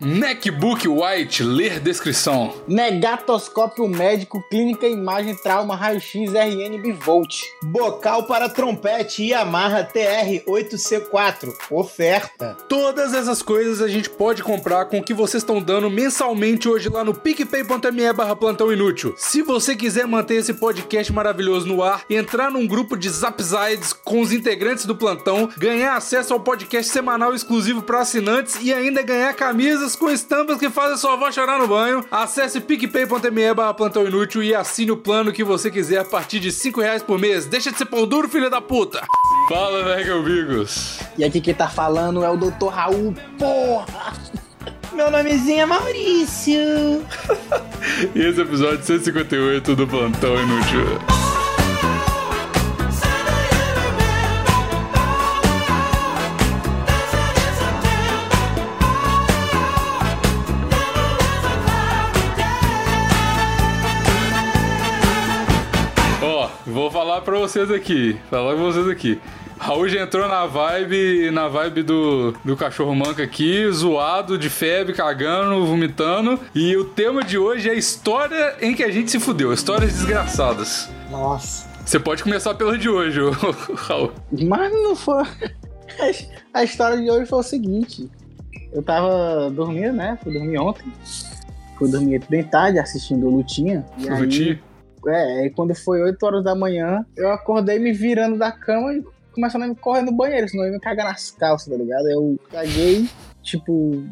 MacBook White, ler descrição. Negatoscópio médico, clínica, imagem, trauma, raio-x, RN, bivolt. Bocal para trompete Yamaha TR-8C4. Oferta. Todas essas coisas a gente pode comprar com o que vocês estão dando mensalmente hoje lá no picpay.me barra plantão inútil. Se você quiser manter esse podcast maravilhoso no ar, entrar num grupo de Zapsides com os integrantes do plantão, ganhar acesso ao podcast semanal exclusivo para assinantes e ainda ganhar camisas com estampas que fazem sua avó chorar no banho, acesse picpay.me barra plantão inútil e assine o plano que você quiser a partir de 5 reais por mês. Deixa de ser pão duro, filho da puta! Fala, velho, amigos! E aqui quem tá falando é o Dr. Raul, porra! Meu nomezinho é Maurício. e esse é o episódio 158 do Plantão Inútil. Vocês aqui, falar pra vocês aqui. Raul já entrou na vibe, na vibe do, do cachorro manca aqui, zoado, de febre, cagando, vomitando. E o tema de hoje é história em que a gente se fudeu, histórias desgraçadas. Nossa. Você pode começar pelo de hoje, Raul. Mas não foi. A história de hoje foi o seguinte. Eu tava dormindo, né? Fui dormir ontem. Fui dormir bem tarde assistindo Lutinha. E aí, Lutinha? É, aí quando foi 8 horas da manhã, eu acordei me virando da cama e começando a me correr no banheiro, senão eu ia me cagar nas calças, tá ligado? Eu caguei, tipo,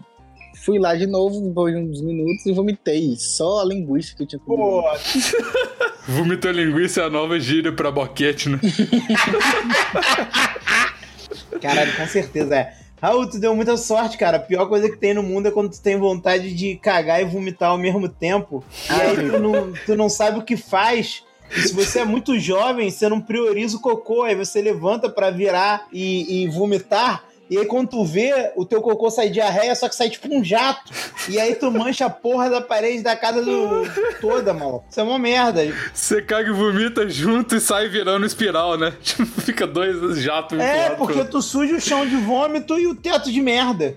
fui lá de novo depois de uns minutos e vomitei. Só a linguiça que eu tinha comido. Pô, Vomitou linguiça é a nova gíria pra boquete, né? caralho, com certeza é. Raul, tu deu muita sorte, cara. A pior coisa que tem no mundo é quando tu tem vontade de cagar e vomitar ao mesmo tempo. E aí tu não, tu não sabe o que faz. E se você é muito jovem, você não prioriza o cocô, aí você levanta pra virar e, e vomitar. E aí quando tu vê, o teu cocô sai diarreia, só que sai tipo um jato. E aí tu mancha a porra da parede da casa do... toda, mano. Isso é uma merda. Você caga e vomita junto e sai virando espiral, né? Fica dois jatos. É, porque tu suja o chão de vômito e o teto de merda.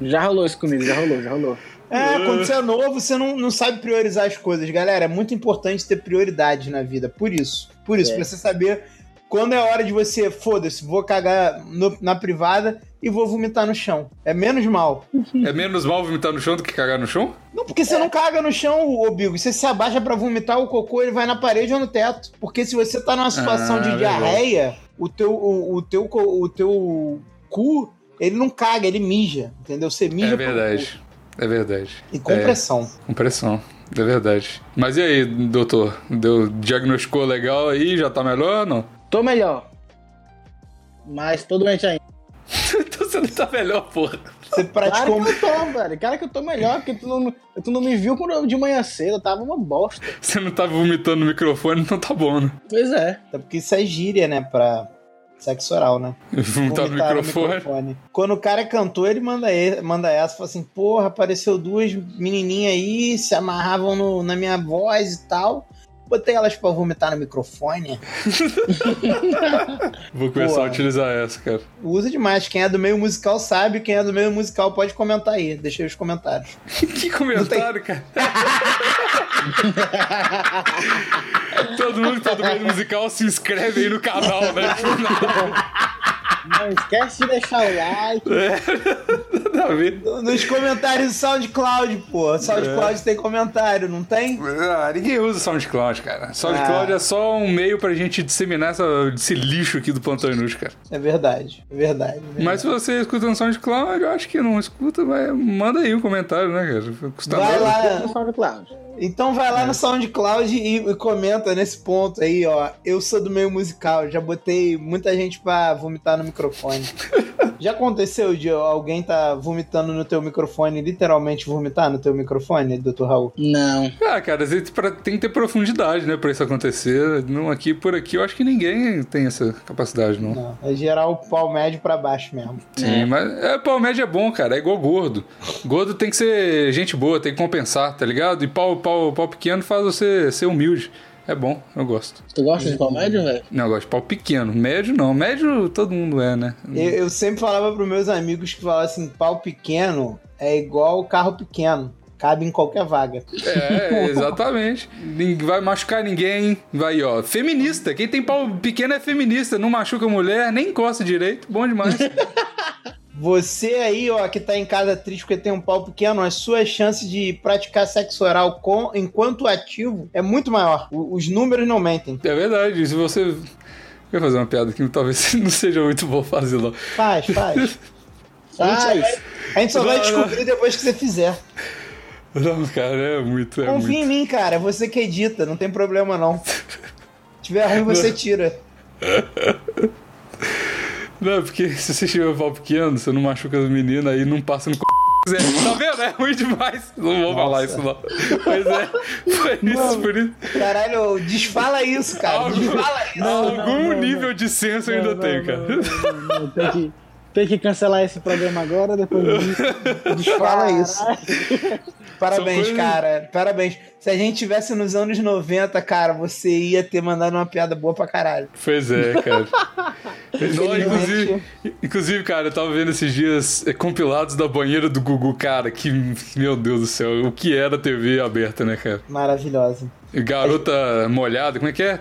Já rolou isso comigo, já rolou, já rolou. É, quando você é novo, você não, não sabe priorizar as coisas. Galera, é muito importante ter prioridades na vida. Por isso. Por isso, É. pra você saber quando é hora de você, foda-se, vou cagar no- na privada e vou vomitar no chão. É menos mal. É menos mal vomitar no chão do que cagar no chão? Não, porque você não caga no chão, ô Bigo. Você se abaixa pra vomitar, o cocô ele vai na parede ou no teto. Porque se você tá numa situação Ah, de diarreia, o teu, o, o teu, o teu cu, ele não caga, ele mija. Entendeu? Você mija É verdade. É verdade. E compressão. Com pressão. É verdade. Mas e aí, doutor? Deu, diagnosticou legal aí? Já tá melhor ou não? Tô melhor. Mas tô doente ainda. então você não tá melhor, porra. Você praticou. Claro que eu tô, velho. Cara que eu tô melhor, porque tu não, tu não me viu quando eu- de manhã cedo, eu tava uma bosta. Você não tá vomitando no microfone, então tá bom, né? Pois é. Até porque isso é gíria, né? Pra sexo oral, né? Vomitar no Vomitar microfone. Quando o cara cantor, ele manda, e- manda essa, fala assim, porra, apareceu duas menininhas aí, se amarravam no- na minha voz e tal. Botei elas pra vomitar no microfone. Vou começar Porra. a utilizar essa, cara. Usa demais. Quem é do meio musical sabe, quem é do meio musical pode comentar aí. Deixa aí os comentários. que comentário, cara. Todo mundo que tá do meio musical se inscreve aí no canal, né? Não esquece de deixar o like. Nada a ver. Nos comentários do SoundCloud, pô. SoundCloud tem comentário, não tem? Ah, ninguém usa SoundCloud, cara. SoundCloud Ah. é só um meio pra gente disseminar essa, esse lixo aqui do Plantão Inútil, cara. É verdade, é verdade. é Mas se você escuta no SoundCloud, eu acho que não escuta, vai, manda aí um comentário, né, cara? Custa Vai nada. lá, No SoundCloud. Então vai É. lá no SoundCloud e, e comenta nesse ponto aí, ó. Eu sou do meio musical, já botei muita gente pra vomitar no microfone. já aconteceu de alguém tá vomitando no teu microfone, literalmente vomitar no teu microfone, Dr. Raul? Não. Ah, cara, às vezes pra- tem que ter profundidade, né, pra isso acontecer. Não, aqui, por aqui, eu acho que ninguém tem essa capacidade, não. Não, é gerar o pau médio pra baixo mesmo. Sim, mas é, pau médio é bom, cara. É igual gordo. Gordo tem que ser gente boa, tem que compensar, tá ligado? E pau, pau, pau pequeno faz você ser humilde. É bom, eu gosto. Tu gosta de pau médio, velho? Não, eu gosto de pau pequeno. Médio não. Médio todo mundo é, né? Eu, eu sempre falava pros meus amigos que falavam assim, pau pequeno é igual carro pequeno. Cabe em qualquer vaga. É, exatamente. Ninguém vai machucar ninguém. Vai, ó. Feminista. Quem tem pau pequeno é feminista. Não machuca mulher, nem encosta direito. Bom demais. Você aí, ó, que tá em casa triste porque tem um pau pequeno, as suas chances de praticar sexo oral com, enquanto ativo é muito maior. O- os números não mentem. É verdade. Se você. Eu ia fazer uma piada que talvez não seja muito bom fazer, não. Faz, faz. A Faz. a gente só vai descobrir depois que você fizer. Não, cara, é muito. É Confia muito. em mim, cara. Você que edita, não tem problema não. Se tiver ruim, você tira. Não, porque se você tiver pau pequeno, você não machuca as meninas aí não passa no c. Zé. Tá vendo? É ruim demais. Não vou falar isso, não. Pois é. Foi isso, por isso. Caralho, desfala isso, cara. Algo- Desfala isso. Algum não, nível de senso eu ainda Não, tenho, não, cara. não, não, não. Tem que, tem que cancelar esse programa agora, depois disso. Desfala isso. Parabéns, coisas- cara. Parabéns. Se a gente tivesse nos anos 90, cara, você ia ter mandado uma piada boa pra caralho. Pois é, cara. Não, inclusive, inclusive, cara, eu tava vendo esses dias é, compilados da banheira do Gugu, cara, que, meu Deus do céu, o que era TV aberta, né, cara? Maravilhosa. Garota molhada, como é que é?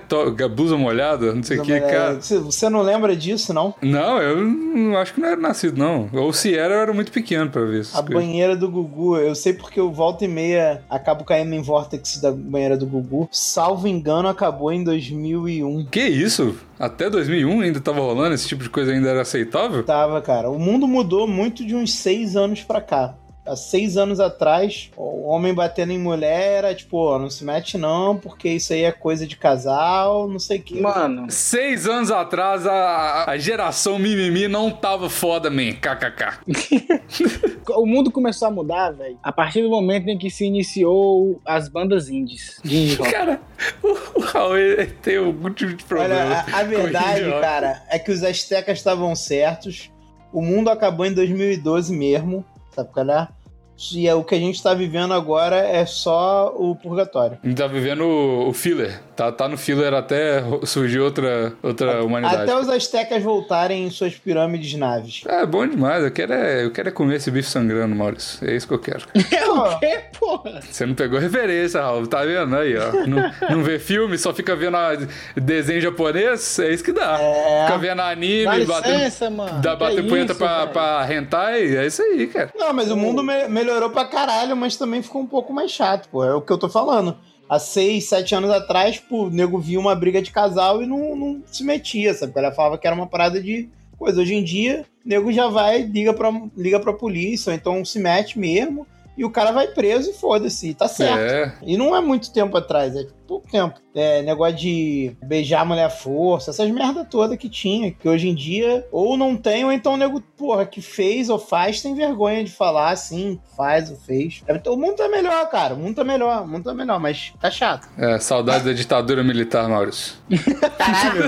Blusa molhada, não sei o que, cara. Você- não lembra disso, não? Não, eu acho que não era nascido, não. Ou se era, eu era muito pequeno pra ver essas A coisas. banheira do Gugu, eu sei porque eu volta e meia acabo caindo em vórtex da banheira do Gugu. Salvo engano, acabou em 2001. Que isso? Até 2001 ainda tava rolando? Esse tipo de coisa ainda era aceitável? Tava, cara. O mundo mudou muito de uns seis anos pra cá. Há seis anos atrás, o homem batendo em mulher era tipo, não se mete não, porque isso aí é coisa de casal, não sei o que. Mano, Seis anos atrás, a, a geração mimimi não tava foda, man. KKK. o mundo começou a mudar, velho, a partir do momento em que se iniciou as bandas indies. De indie rock. Cara, o, o Raul tem algum tipo de problema. Olha, a, a verdade, cara, é que os astecas estavam certos. O mundo acabou em 2012 mesmo, sabe qual é? E é, o que a gente tá vivendo agora é só o purgatório. A gente tá vivendo o, o filler. Tá, tá no filler até surgir outra, outra humanidade. Até os astecas voltarem em suas pirâmides naves. É bom demais. Eu quero, é, eu quero é comer esse bife sangrando, Maurício. É isso que eu quero. É o quê, porra? Você não pegou referência, Raul. Tá vendo aí, ó? Não, não vê filme, só fica vendo desenho japonês. É isso que dá. É. Fica vendo anime, Dá batendo, licença, mano. dá, bater punheta isso, pra, pra hentai. É isso aí, cara. Não, mas o mundo me- melhorou pra caralho, mas também ficou um pouco mais chato, pô. É o que eu tô falando. Há seis, sete anos atrás, pô, o nego via uma briga de casal e não, não se metia, sabe? Ela falava que era uma parada de coisa. Hoje em dia, o nego já vai, liga pra, liga pra polícia, ou então se mete mesmo, e o cara vai preso e foda-se, e tá certo. É. E não é muito tempo atrás, é pouco tempo. É negócio de beijar a mulher à força, essas merda toda que tinha, que hoje em dia ou não tem, ou então o nego, porra, que fez ou faz, tem vergonha de falar assim, faz ou fez. É, então, o mundo tá melhor, cara, o mundo tá melhor, o mundo tá melhor, mas tá chato. É, saudade da ditadura militar, Maurício. Caralho.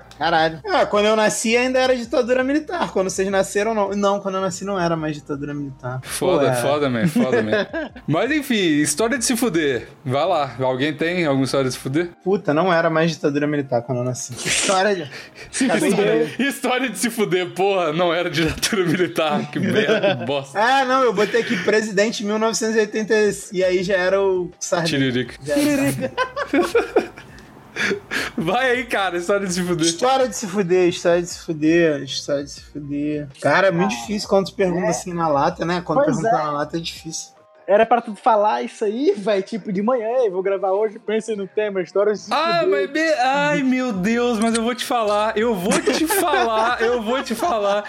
Ah, quando eu nasci ainda era ditadura militar. Quando vocês nasceram, não. Não, quando eu nasci não era mais ditadura militar. Foda, Pô, é. foda, man, foda, man. Mas enfim, história de se fuder. Vai lá. Alguém tem alguma história de se fuder? Puta, não era mais ditadura militar quando eu nasci. História de. Ver. História de se fuder, porra, não era ditadura militar. Que merda, que bosta. Ah, não, eu botei aqui presidente 1980 e aí já era o Sardinha. Tiririca. Já era- Vai aí, cara, história de se fuder. História de se fuder, história de se fuder, história de se fuder. Cara, é muito difícil quando tu pergunta assim na lata, né? Quando Pois pergunta é. na lata é difícil. Era pra tu falar isso aí, velho, tipo de manhã, eu vou gravar hoje, pensei no tema, história Ah, mas be... Ai, meu Deus, mas eu vou te falar, eu vou te falar, eu vou te falar.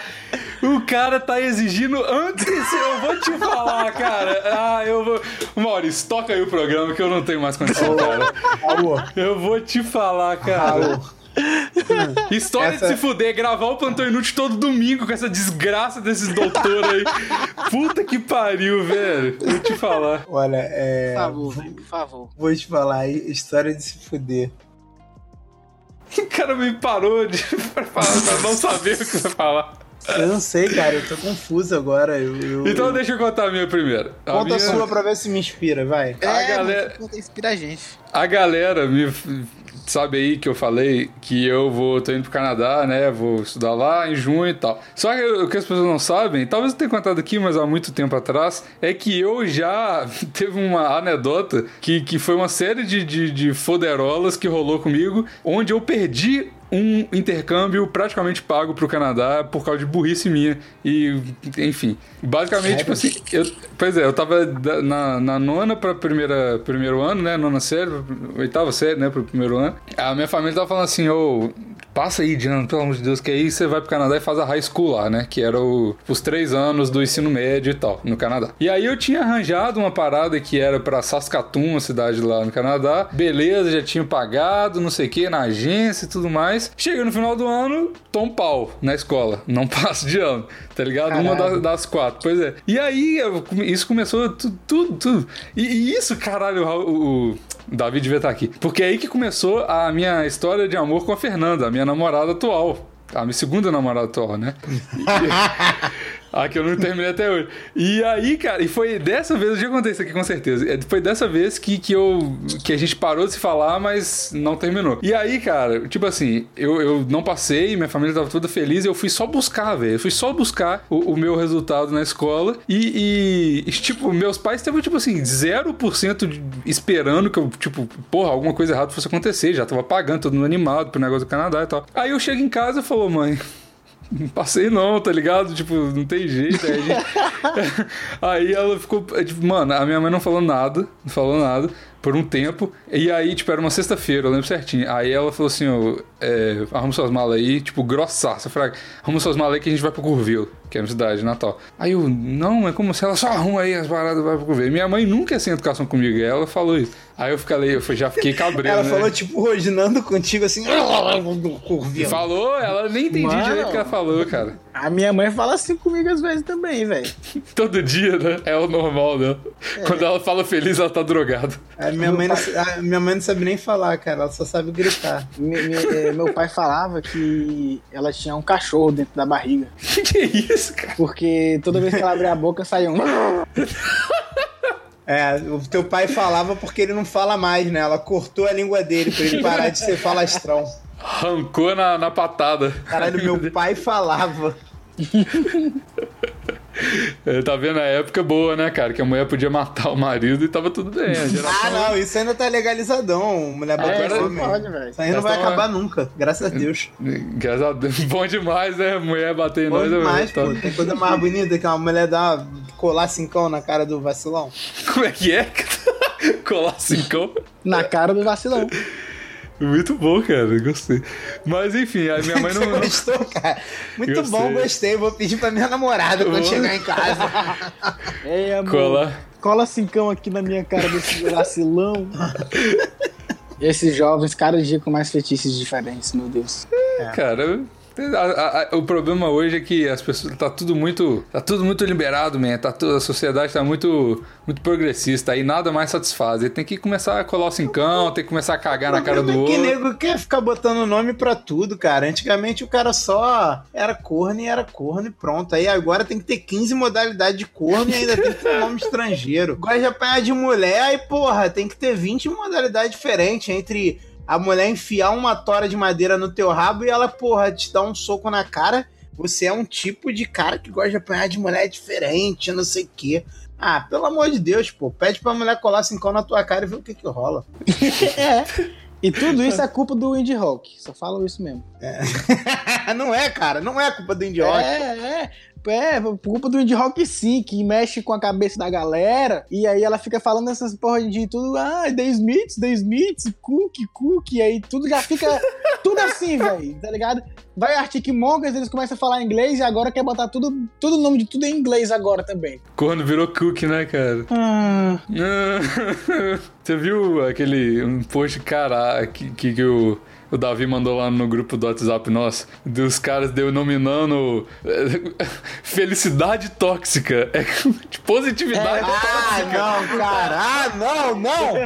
O cara tá exigindo antes, eu vou te falar, cara. Ah, eu vou. Maurício, toca aí o programa que eu não tenho mais condição, cara. Eu vou te falar, cara. História Essa- de se fuder, gravar o Plantão Inútil todo domingo com essa desgraça desses doutores aí. Puta que pariu, velho. Vou te falar. Olha, é. Por favor, velho, por favor. Vou te falar aí, história de se fuder. O cara me parou de pra falar, pra não saber o que você falar. Eu não sei, cara, eu tô confuso agora. Eu, eu- Então deixa eu contar a minha primeira. A Conta a minha- sua pra ver se me inspira, vai. A é, galera- mano, inspira a gente. A galera me sabe aí que eu falei que eu vou tô indo pro Canadá, né? Vou estudar lá em junho e tal. Só que o que as pessoas não sabem, talvez eu tenha contado aqui, mas há muito tempo atrás, é que eu já teve uma anedota que, que foi uma série de, de, de foderolas que rolou comigo, onde eu perdi um intercâmbio praticamente pago pro Canadá por causa de burrice minha. E, enfim. Basicamente, tipo assim, eu, pois é, eu tava na, na nona pra primeira, primeiro ano, né? Nona série, oitava série, né? Pro primeiro ano. A minha família tava falando assim, ô. Passa aí, Diana, pelo amor de Deus, que aí você vai pro Canadá e faz a high school lá, né? Que era o- os três anos do ensino médio e tal, no Canadá. E aí eu tinha arranjado uma parada que era pra Saskatoon, uma cidade lá no Canadá. Beleza, já tinha pagado, não sei o que, na agência e tudo mais. Chega no final do ano, tom pau na escola. Não passo de ano, tá ligado? Uma Caralho. das, das quatro, pois é. E aí isso começou tudo, tudo, tudo. E, e isso, caralho, o, o Davi devia estar aqui. Porque é aí que começou a minha história de amor com a Fernanda, a minha namorada atual. A minha segunda namorada atual, né? A que eu não terminei até hoje. E aí, cara, e foi dessa vez, eu já contei isso aqui com certeza. É, Foi dessa vez que, que eu. que a gente parou de se falar, mas não terminou. E aí, cara, tipo assim, eu, eu não passei, minha família tava toda feliz, eu fui só buscar, velho. Eu fui só buscar o, o meu resultado na escola. E, e, tipo, meus pais estavam, tipo assim, 0% de- esperando que eu, tipo, porra, alguma coisa errada fosse acontecer. Já tava pagando, todo mundo animado pro negócio do Canadá e tal. Aí eu chego em casa e falo, mãe. Não passei não, tá ligado? Tipo, não tem jeito. Aí, gente- Aí ela ficou. é, tipo, Mano, a minha mãe não falou nada, não falou nada por um tempo. E aí, tipo, era uma sexta-feira, eu lembro certinho. Aí ela falou assim: ó, é, arruma suas malas aí, tipo, grossaça. Fraga, arruma suas malas aí que a gente vai pro Curvelo, que é na cidade de Natal. Aí eu, não, é como se ela só arruma aí as paradas e vai pro Curvelo. Minha mãe nunca é sem educação comigo, e ela falou isso. Aí eu fiquei, eu já fiquei cabreiro. Ela né? falou, tipo, rosnando contigo assim. Falou, ela nem entendi Mano. direito o que ela falou, cara. A minha mãe fala assim comigo às vezes também, velho. Todo dia, né? É o normal dela. Quando ela fala feliz, ela tá drogada. A minha, mãe não, a minha mãe não sabe nem falar, cara. Ela só sabe gritar. Me- me- eh, meu pai falava que ela tinha um cachorro dentro da barriga. que isso, cara? Porque toda vez que ela abria a boca saía um. É, o teu pai falava porque ele não fala mais, né? Ela cortou a língua dele pra ele parar de ser falastrão. Arrancou na, na patada. Caralho, meu pai falava. É, tá vendo a época boa, né, cara? Que a mulher podia matar o marido e tava tudo bem. A geração... Ah, não, isso ainda tá legalizadão. Mulher É, bater isso homem. pode. Isso aí não vai Essa é uma- acabar nunca, graças a Deus. Graças a Deus. Bom demais, né? Mulher bater em Bom nós. é- demais, tá- pô. Tem coisa mais bonita que uma mulher dar colar cincão na cara do vacilão. Como é que é? Colar cincão. Na cara do vacilão. Muito bom, cara. Gostei. Mas enfim, a minha mãe não. Você gostou, cara? Muito Gostei. bom, gostei. Vou pedir pra minha namorada quando chegar em casa. Ei, amor. Cola. Cola cincão aqui na minha cara desse vacilão. Esses jovens, cada dia com mais fetiches diferentes, meu Deus. Cara, a- a- o problema hoje é que as pessoas tá tudo muito, tá tudo muito liberado, man. Tá tudo, a sociedade tá muito, muito progressista aí nada mais satisfaz. Ele tem que começar a colar o cincão, tem que começar a cagar na cara do é que outro. nego quer ficar botando nome pra tudo, cara. Antigamente o cara só era corno e era corno e pronto. Aí agora tem que ter 15 modalidades de corno e ainda tem que ter um nome estrangeiro. Gosta de apanhar de mulher, aí porra, tem que ter 20 modalidades diferentes entre a mulher enfiar uma tora de madeira no teu rabo e ela, porra, te dar um soco na cara. Você é um tipo de cara que gosta de apanhar de mulher diferente, não sei o quê. Ah, pelo amor de Deus, pô. Pede pra mulher colar cincão na tua cara e ver o que que rola. é. E tudo isso é culpa do indie rock. Só falam isso mesmo. não é, cara. Não é culpa do indie rock. É, é. É, por culpa do indie rock sim, que mexe com a cabeça da galera. E aí ela fica falando essas porra de tudo. Ah, The Smiths, The Smiths, Cook, Cook. E aí tudo já fica. tudo assim, velho. Tá ligado? Vai Arctic Monkeys, eles começam a falar inglês e agora quer botar tudo. Todo o nome de tudo em inglês agora também. Corno virou cookie, né, cara? Ah, Você viu aquele um post, cara, que, que, que o o Davi mandou lá no grupo do WhatsApp nosso, dos caras denominando é, felicidade tóxica. É de positividade Ah, tóxica. não, cara. Ah, não, não.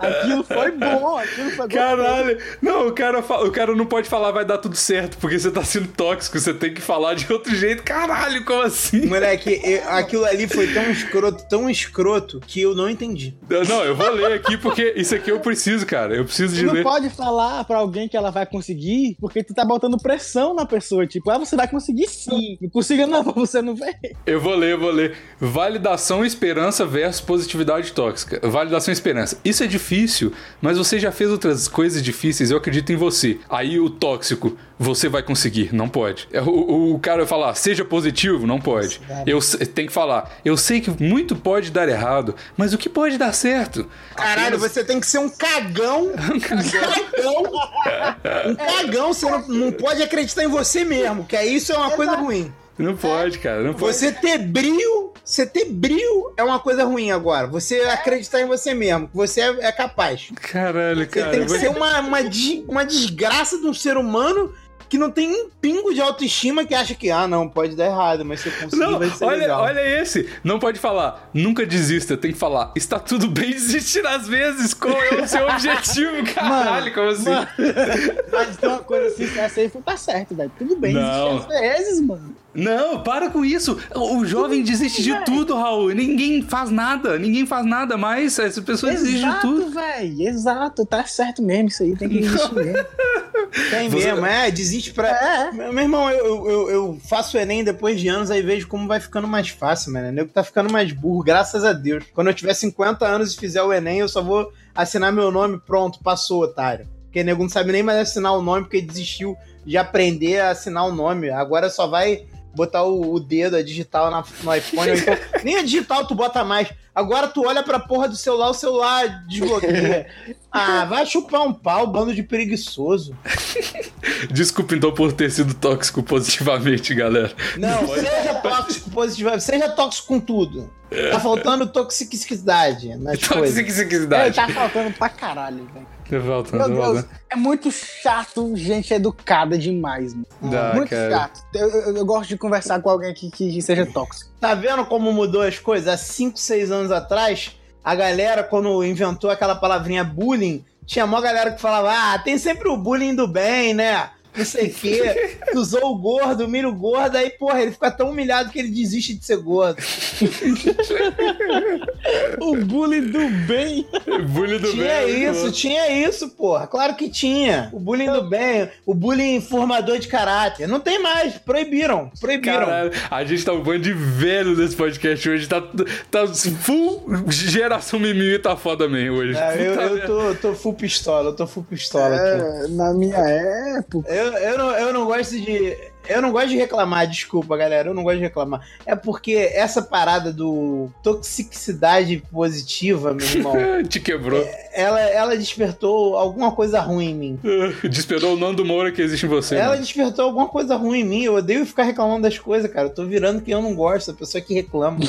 Aquilo foi bom, aquilo foi bom. Caralho! Não, o cara, o cara não pode falar vai dar tudo certo, porque você tá sendo tóxico, você tem que falar de outro jeito. Caralho, como assim? Moleque, eu- aquilo ali foi tão escroto, tão escroto, que eu não entendi. Não, eu vou ler aqui porque isso aqui eu preciso, cara. Eu preciso de não ler. pode falar pra alguém que ela vai conseguir, porque tu tá botando pressão na pessoa. Tipo, ah, você vai conseguir sim. Não consiga não, você não vê. Eu vou ler, eu vou ler. Validação e esperança versus positividade tóxica. Validação e esperança. Isso é difícil, mas você já fez outras coisas difíceis, eu acredito em você. Aí o tóxico, você vai conseguir, não pode. É, O, o cara vai falar, seja positivo, não pode. Eu tem que falar, eu sei que muito pode dar errado, mas o que pode dar certo? Caralho, Apenas- você tem que ser um cagão. Um cagão. Um cagão. Você não, não pode acreditar em você mesmo, que aí isso é uma coisa ruim. Não pode, cara, não pode. Você ter brilho, você ter brilho é uma coisa ruim agora. Você acreditar em você mesmo, que você é, é capaz. Caralho, Você cara. tem eu que ser uma, uma, uma desgraça de um ser humano que não tem um pingo de autoestima que acha que, ah, não, pode dar errado, mas se eu conseguir Não, vai ser olha, legal. olha esse. Não pode falar, nunca desista. Tem que falar, está tudo bem desistir às vezes. Qual é o seu objetivo? Caralho, como assim? Mano, mas tem uma coisa assim, que essa aí tá certo, velho. Tudo bem, Não. existe às vezes, mano. Não, para com isso. O jovem desiste de tudo, Raul. Ninguém faz nada. Ninguém faz nada mais. Essa pessoa desiste de tudo. Exato, velho. Exato, tá certo mesmo isso aí, tem que existir mesmo. Tem Você- mesmo, é, desiste pra. É. Meu meu irmão, eu, eu, eu faço o Enem depois de anos, aí vejo como vai ficando mais fácil, mano. Nego tá ficando mais burro, graças a Deus. Quando eu tiver 50 anos e fizer o Enem, eu só vou assinar meu nome, pronto, passou, otário. Porque nego não sabe nem mais assinar o nome, porque desistiu de aprender a assinar o nome. Agora só vai botar o, o dedo, a digital na, no iPhone. então, nem a digital tu bota mais. Agora tu olha pra porra do celular, o celular desbloqueia. Ah, vai chupar um pau, bando de preguiçoso. Desculpa então por ter sido tóxico positivamente, galera. Não, seja tóxico positivo, seja tóxico com tudo. Tá faltando toxicidade nas coisas. É, Toxicidade. tá faltando pra caralho, velho. Tá faltando, Meu tá Deus, é muito chato gente educada demais, mano. Dá, muito cara. chato. Eu, eu- eu gosto de conversar com alguém que, que seja tóxico. Tá vendo como mudou as coisas? Há 5, 6 anos atrás, a galera, quando inventou aquela palavrinha bullying, tinha mó galera que falava: ah, tem sempre o bullying do bem, né? Não sei o quê. Tu usou o gordo, humilha o gordo, aí, porra, ele fica tão humilhado que ele desiste de ser gordo. O bullying do bem. Bullying do tinha bem. isso, tinha isso, porra. Claro que tinha. O bullying do bem, o bullying formador de caráter. Não tem mais, proibiram, proibiram. Caralho, a gente tá um bando de velho nesse podcast hoje. Tá, tá full geração mimimi tá foda mesmo hoje. É, eu, eu tô, tô full pistola, eu tô full pistola aqui. É, na minha época. Eu, eu, não, eu não gosto de. Eu não gosto de reclamar, desculpa, galera. Eu não gosto de reclamar. É porque essa parada do toxicidade positiva, meu irmão, Te quebrou. ela, ela despertou alguma coisa ruim em mim. Despertou o Nando Moura que existe em você. Ela mano. despertou alguma coisa ruim em mim. Eu odeio ficar reclamando das coisas, cara. Eu tô virando quem eu não gosto, a pessoa que reclama.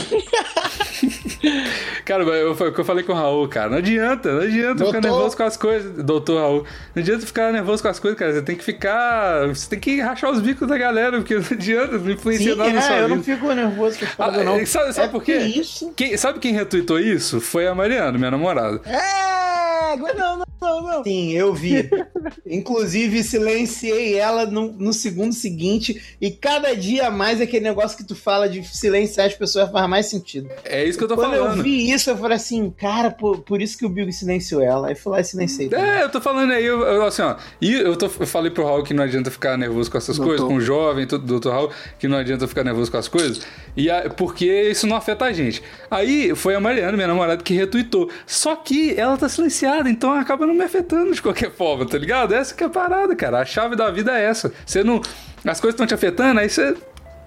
Cara, eu, foi o que eu falei com o Raul, cara. Não adianta, não adianta ficar Doutor. nervoso com as coisas. Doutor Raul. Não adianta ficar nervoso com as coisas, cara. Você tem que ficar. Você tem que rachar os bicos da galera, porque não adianta, não influencia Sim, nada na sua é, eu vida. não fico nervoso com as Ah, não. sabe, sabe é por quê? isso? Quem- sabe quem retweetou isso? Foi a Mariana, minha namorada. É, não, não, não, não. Sim, eu vi. Inclusive, silenciei ela no, no segundo seguinte. E cada dia mais aquele negócio que tu fala de silenciar as pessoas faz mais sentido. É isso que eu tô Quando falando. eu vi isso, eu falei assim, cara, por, por isso que o Bigo silenciou ela. Aí fui lá e silenciei. também. É, eu tô falando aí, eu, eu, assim, ó. E eu, tô, eu falei pro Raul que não adianta ficar nervoso com essas Doutor. coisas, com o jovem, tudo, doutor Raul, que não adianta ficar nervoso com as coisas, e a- porque isso não afeta a gente. Aí foi a Mariana, minha namorada, que retweetou. Só que ela tá silenciada, então acaba não me afetando de qualquer forma, tá ligado? Essa que é a parada, cara. A chave da vida é essa. Você não. As coisas estão te afetando, aí você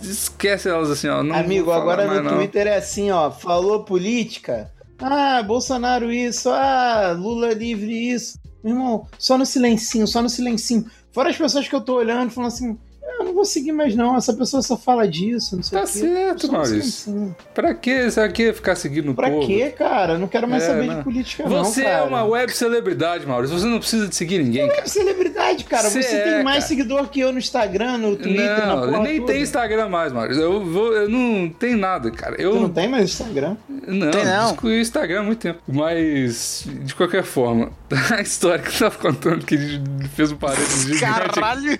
esquece elas assim, ó. Não Amigo, agora no não. Twitter é assim, ó. Falou política. Ah, Bolsonaro isso. Ah, Lula livre isso. Meu irmão, só no silencinho, só no silencinho. Fora as pessoas que eu tô olhando falando assim. Eu não vou seguir mais não, essa pessoa só fala disso, não sei Tá o quê. certo, Só não sei Maurício. assim. Pra que você quer ficar seguindo o Pra povo? quê, cara? Eu Não quero mais É, saber não. de política Você não, é cara. uma web celebridade, Maurício. Você não precisa de seguir ninguém, cara. Web celebridade, cara. Cê Você é, tem mais cara. seguidor que eu no Instagram, no Twitter, na Não, porra nem toda. tem Instagram mais, Maurício. Eu, vou, eu não tenho nada, cara. Eu Tu não tem mais Instagram? Não, Tem não. excluí o Instagram há muito tempo. Mas, de qualquer forma, a história que eu tava contando, que gente fez um parênteses gigante. Caralho!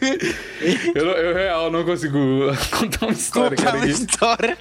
Eu, eu, real, não consigo contar uma história, Contar cara. uma história.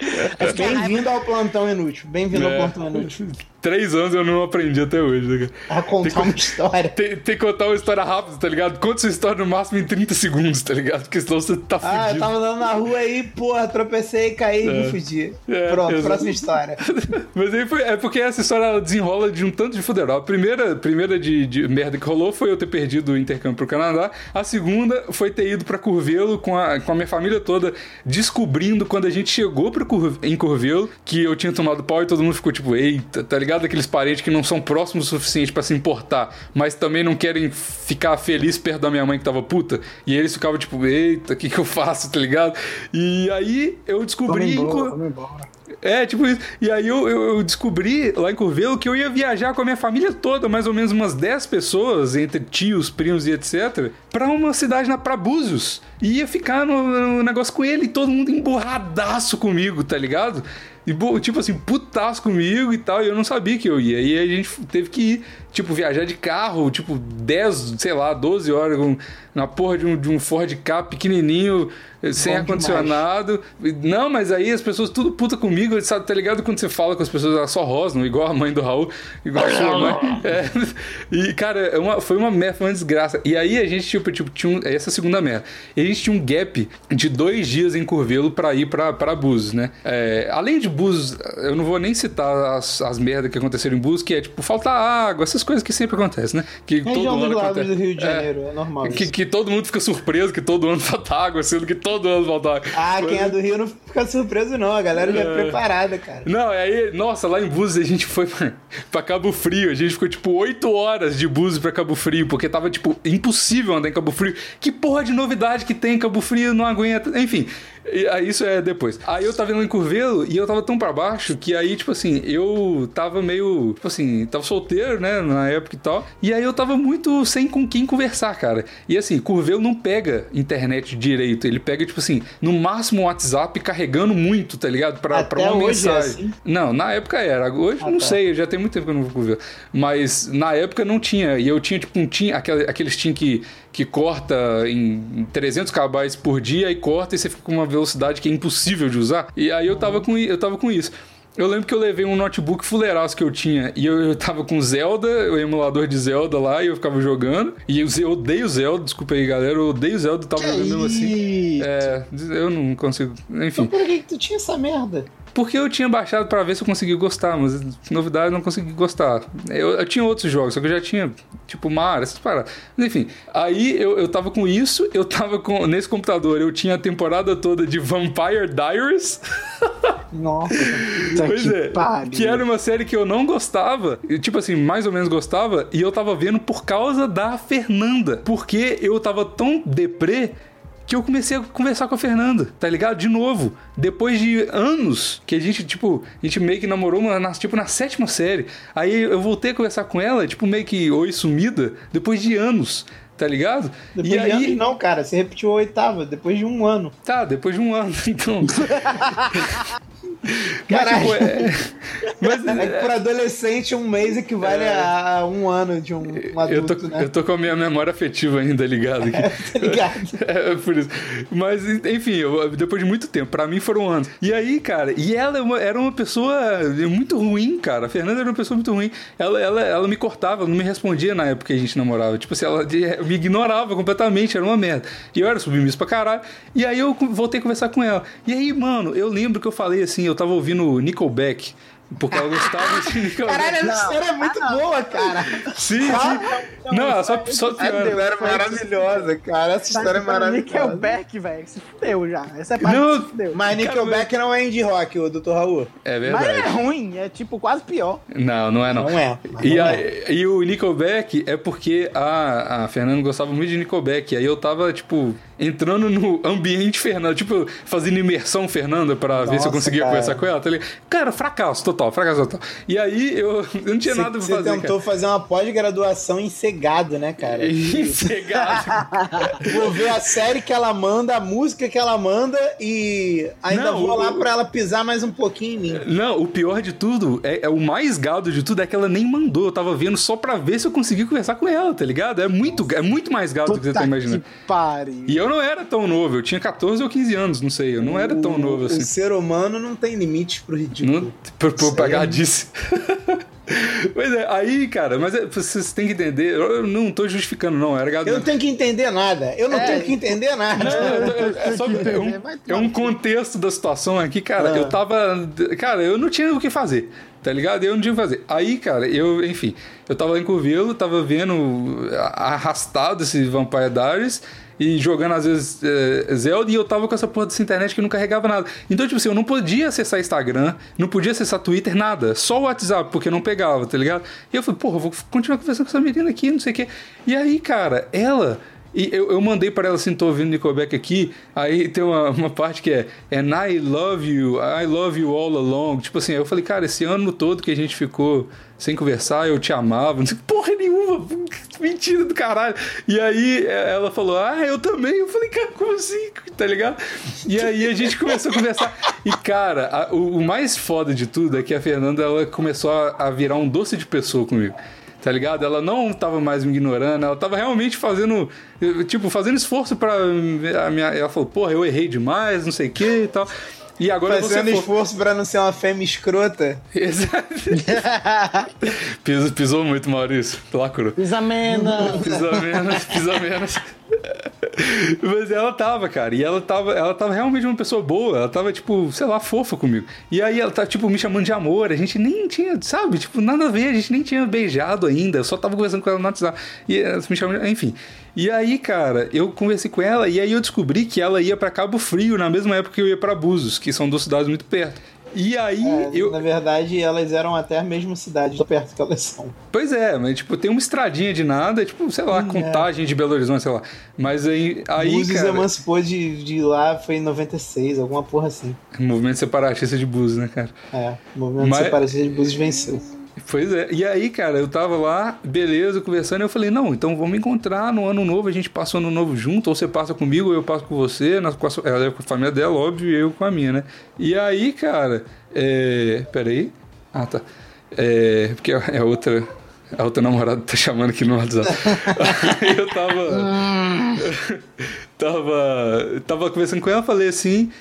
Bem-vindo ao plantão inútil. Bem-vindo É. ao plantão inútil. Três anos eu não aprendi até hoje, cara? A contar uma história. Tem, tem que contar uma história rápida, tá ligado? Conta sua história no máximo em 30 segundos, tá ligado? Porque senão você tá Ah, eu fudido. tava andando na rua aí, porra, tropecei, caí e me fudi. É, Pronto, exato. próxima história. Mas aí foi, é porque essa história desenrola de um tanto de fuderal. A primeira, primeira de, de merda que rolou foi eu ter perdido o intercâmbio pro Canadá. A segunda foi ter ido pra Curvelo com a, com a minha família toda, descobrindo quando a gente chegou pro Cur- em Curvelo que eu tinha tomado pau e todo mundo ficou tipo, eita, tá ligado? Aqueles parentes que não são próximos o suficiente pra se importar, mas também não querem ficar feliz perto da minha mãe que tava puta. E eles ficavam tipo, eita, o que que eu faço, tá ligado? E aí eu descobri. vamos embora. é, tipo isso. E aí eu, eu, descobri lá em Curvelo que eu ia viajar com a minha família toda, mais ou menos umas 10 pessoas, entre tios, primos e etc, pra uma cidade na pra Búzios. E ia ficar no, no negócio com ele, todo mundo emburradaço comigo, tá ligado? E, tipo assim, putaço comigo e tal, e eu não sabia que eu ia. E aí a gente teve que ir, tipo, viajar de carro, tipo, 10, sei lá, 12 horas com- na porra de um, de um Ford Ka pequenininho, sem Bom ar-condicionado. Não, mas aí as pessoas tudo puta comigo, sabe? Tá ligado quando você fala com as pessoas, elas só rosnam, igual a mãe do Raul, igual a sua mãe. É. E, cara, é uma- foi uma merda, foi uma desgraça. E aí a gente, tipo, tipo tinha um, essa é a segunda merda. E a gente tinha um gap de dois dias em Curvelo pra ir pra, pra Búzios, né? É, além de Búzios, eu não vou nem citar as, as merdas que aconteceram em Búzios, que é, tipo, faltar água, essas coisas que sempre acontecem, né? Que Região dos ano acontece. do Rio de É. Janeiro, é, normal. Que, que todo mundo fica surpreso que todo ano falta água, sendo que todo ano falta água. Ah, Mas- quem é do Rio não fica surpreso, não. A galera já é preparada, cara. Não, aí, nossa, lá em Búzios a gente foi pra, pra Cabo Frio. A gente ficou, tipo, 8 horas de Búzios pra Cabo Frio, porque tava, tipo, impossível andar em Cabo Frio. Que porra de novidade que tem em Cabo Frio, não aguenta. Enfim, e, aí isso é depois. Aí eu tava indo em Curvelo e eu tava tão pra baixo que aí, tipo assim, eu tava meio, tipo assim, tava solteiro, né, na época e tal. E aí eu tava muito sem com quem conversar, cara. E assim, Curvelo não pega internet direito. Ele pega, tipo assim, no máximo o WhatsApp carregando muito, tá ligado? Pra, Até pra uma hoje é mensagem. assim? Não, na época era. Hoje Ah, não tá. sei, já tem muito tempo que eu não vou Curvelo. Mas na época não tinha. E eu tinha, tipo, um aquele, aqueles tim que, que corta em 300 kbytes por dia e corta e você fica com uma velocidade que é impossível de usar. E aí eu tava com, eu tava com isso. Eu lembro que eu levei um notebook fuleiraço que eu tinha e eu, eu tava com Zelda, o emulador de Zelda lá, e eu ficava jogando. E eu, eu odeio Zelda, desculpa aí, galera, eu odeio Zelda, eu tava Que jogando mesmo assim. É, eu não consigo. Enfim. Então por que, que tu tinha essa merda? Porque eu tinha baixado pra ver se eu conseguia gostar, mas novidade eu não consegui gostar. Eu, eu tinha outros jogos, só que eu já tinha, tipo, Mario, essas paradas. Mas enfim, aí eu, eu tava com isso, eu tava com. Nesse computador eu tinha a temporada toda de Vampire Diaries. Nossa, Pois que é, pariu. que era uma série que eu não gostava, tipo assim, mais ou menos gostava, e eu tava vendo por causa da Fernanda. Porque eu tava tão deprê que eu comecei a conversar com a Fernanda, tá ligado? De novo. Depois de anos que a gente, tipo, a gente meio que namorou, na, tipo, na sétima série. Aí eu voltei a conversar com ela, tipo, meio que oi sumida, depois de anos. Tá ligado? depois e de aí, anos não, cara. Você repetiu a oitava, depois de um ano. Tá, depois de um ano, então. Caralho. Mas, tipo, é... Mas, É por adolescente, um mês equivale a um ano de um, um eu, adulto, tô, né? eu tô com a minha memória afetiva ainda ligada aqui. Tá ligado? É, por isso. Mas, enfim, eu- depois de muito tempo, pra mim foram anos. E aí, cara, e ela é era uma pessoa muito ruim, cara. A Fernanda era uma pessoa muito ruim. Ela, ela, ela me cortava, não me respondia na época que a gente namorava. Tipo assim, ela me ignorava completamente, era uma merda. E eu era submisso pra caralho. E aí eu voltei a conversar com ela. E aí, mano, eu lembro que eu falei assim, eu tava ouvindo Nickelback Porque ela gostava de Nickelback. Caralho, essa história é muito boa, cara. Sim, sim. Não, só, só Essa pior. história é maravilhosa, cara. Essa história é maravilhosa. Nickelback, velho. Se fudeu já. Essa é parte Não, que se fudeu. Mas Nickelback não é indie rock, o Dr. Raul. É Mas verdade. é ruim, é tipo quase pior. Não, não é não. Não é. mas E, não a- é. e o Nickelback é porque a, a Fernanda gostava muito de Nickelback. Aí eu tava, tipo, entrando no ambiente Fernanda, tipo, fazendo imersão Fernanda pra ver se eu conseguia cara. conversar com ela. Tá ligado? cara, fracasso total, fracasso total. E aí eu, eu não tinha Você, nada pra você fazer. tentou fazer uma pós-graduação em cegado, né, cara? cara. E cegado. Vou ver a série que ela manda, a música que ela manda e ainda Não, vou o- lá pra ela pisar mais um pouquinho em mim. Não, o pior de tudo, é, é o mais gado de tudo é que ela nem mandou. Eu tava vendo só pra ver se eu conseguia conversar com ela, tá ligado? É muito, é muito mais gado do que você tá imaginando. que pariu. E eu não era tão novo, eu tinha 14 ou 15 anos, não sei, eu não era tão novo assim. O ser humano não tem limites pro ridículo. Não, por, por Isso pagar aí. disso. pois é, aí, cara, mas é, vocês têm que entender, eu não tô justificando, não, era. Eu não tenho que entender nada. Eu não É. tenho que entender nada. Não, é, é- só- é um, é um contexto da situação aqui, cara. Ah. Eu tava. Cara, eu não tinha o que fazer, tá ligado? Eu não tinha o que fazer. Aí, cara, eu, enfim, eu tava lá em Curvelo, tava vendo arrastado esse Vampire Diaries. E jogando, às vezes, é, Zelda, e eu tava com essa porra dessa internet que não carregava nada. Então, tipo assim, eu não podia acessar Instagram, não podia acessar Twitter, nada. Só o WhatsApp, porque não pegava, tá ligado? E eu falei, porra, vou continuar conversando com essa menina aqui, não sei o quê. E aí, cara, ela e eu, eu mandei pra ela assim, tô ouvindo Nickelback aqui, aí tem uma, uma parte que é And I love you, I love you all along. Tipo assim, eu falei, cara, esse ano todo que a gente ficou sem conversar, eu te amava, não sei porra nenhuma, mentira do caralho. E aí é, ela falou, ah, eu também. Eu falei, cara, como assim? Tá ligado? E aí a gente começou a conversar. E cara, a- o, o mais foda de tudo é que a Fernanda, ela começou a, a virar um doce de pessoa comigo tá ligado? Ela não tava mais me ignorando, ela tava realmente fazendo, tipo, fazendo esforço pra. A minha, ela falou, porra, eu errei demais, não sei o que e tal. E agora Fazendo você for... esforço pra não ser uma fêmea escrota. Exato. pisou, pisou muito, Maurício. Lacrou. Pisamena. Pisa menos, pisa menos. Mas ela tava, cara, e ela tava, ela tava realmente uma pessoa boa, ela tava, tipo, sei lá, fofa comigo. E aí ela tá, tipo, me chamando de amor, a gente nem tinha, sabe, tipo, nada a ver, a gente nem tinha beijado ainda, eu só tava conversando com ela no WhatsApp. E ela me chamando, de- enfim. E aí, cara, eu conversei com ela e aí eu descobri que ela ia pra Cabo Frio na mesma época que eu ia pra Búzios, que são duas cidades muito perto. E aí É, eu. Na verdade, elas eram até a mesma cidade, perto que elas são. Pois é, mas tipo, tem uma estradinha de nada, tipo, sei lá, contagem de Belo Horizonte, sei lá. Mas aí, aí Búzios cara, emancipou de, de lá, foi em 96, alguma porra assim. movimento separatista de Búzios, né, cara? É, o movimento Mas- separatista de Búzios venceu. Pois é. E aí, cara, eu tava lá, beleza, conversando, e eu falei, não, então vamos encontrar no ano novo, a gente passa o ano novo junto, ou você passa comigo, ou eu passo com você, na, com a, ela é com a família dela, óbvio, e eu com a minha, né? E aí, cara, é. Peraí. Ah, tá. É. Porque é outra. A outra namorada tá chamando aqui no WhatsApp. aí eu tava. tava. Tava conversando com ela, falei assim.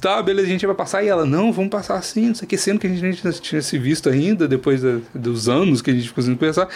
Tá, beleza, a gente vai passar. E ela, não, vamos passar assim, não sei o que, sendo que a gente nem tinha- se visto ainda, depois dos anos que a gente ficou sem conversar.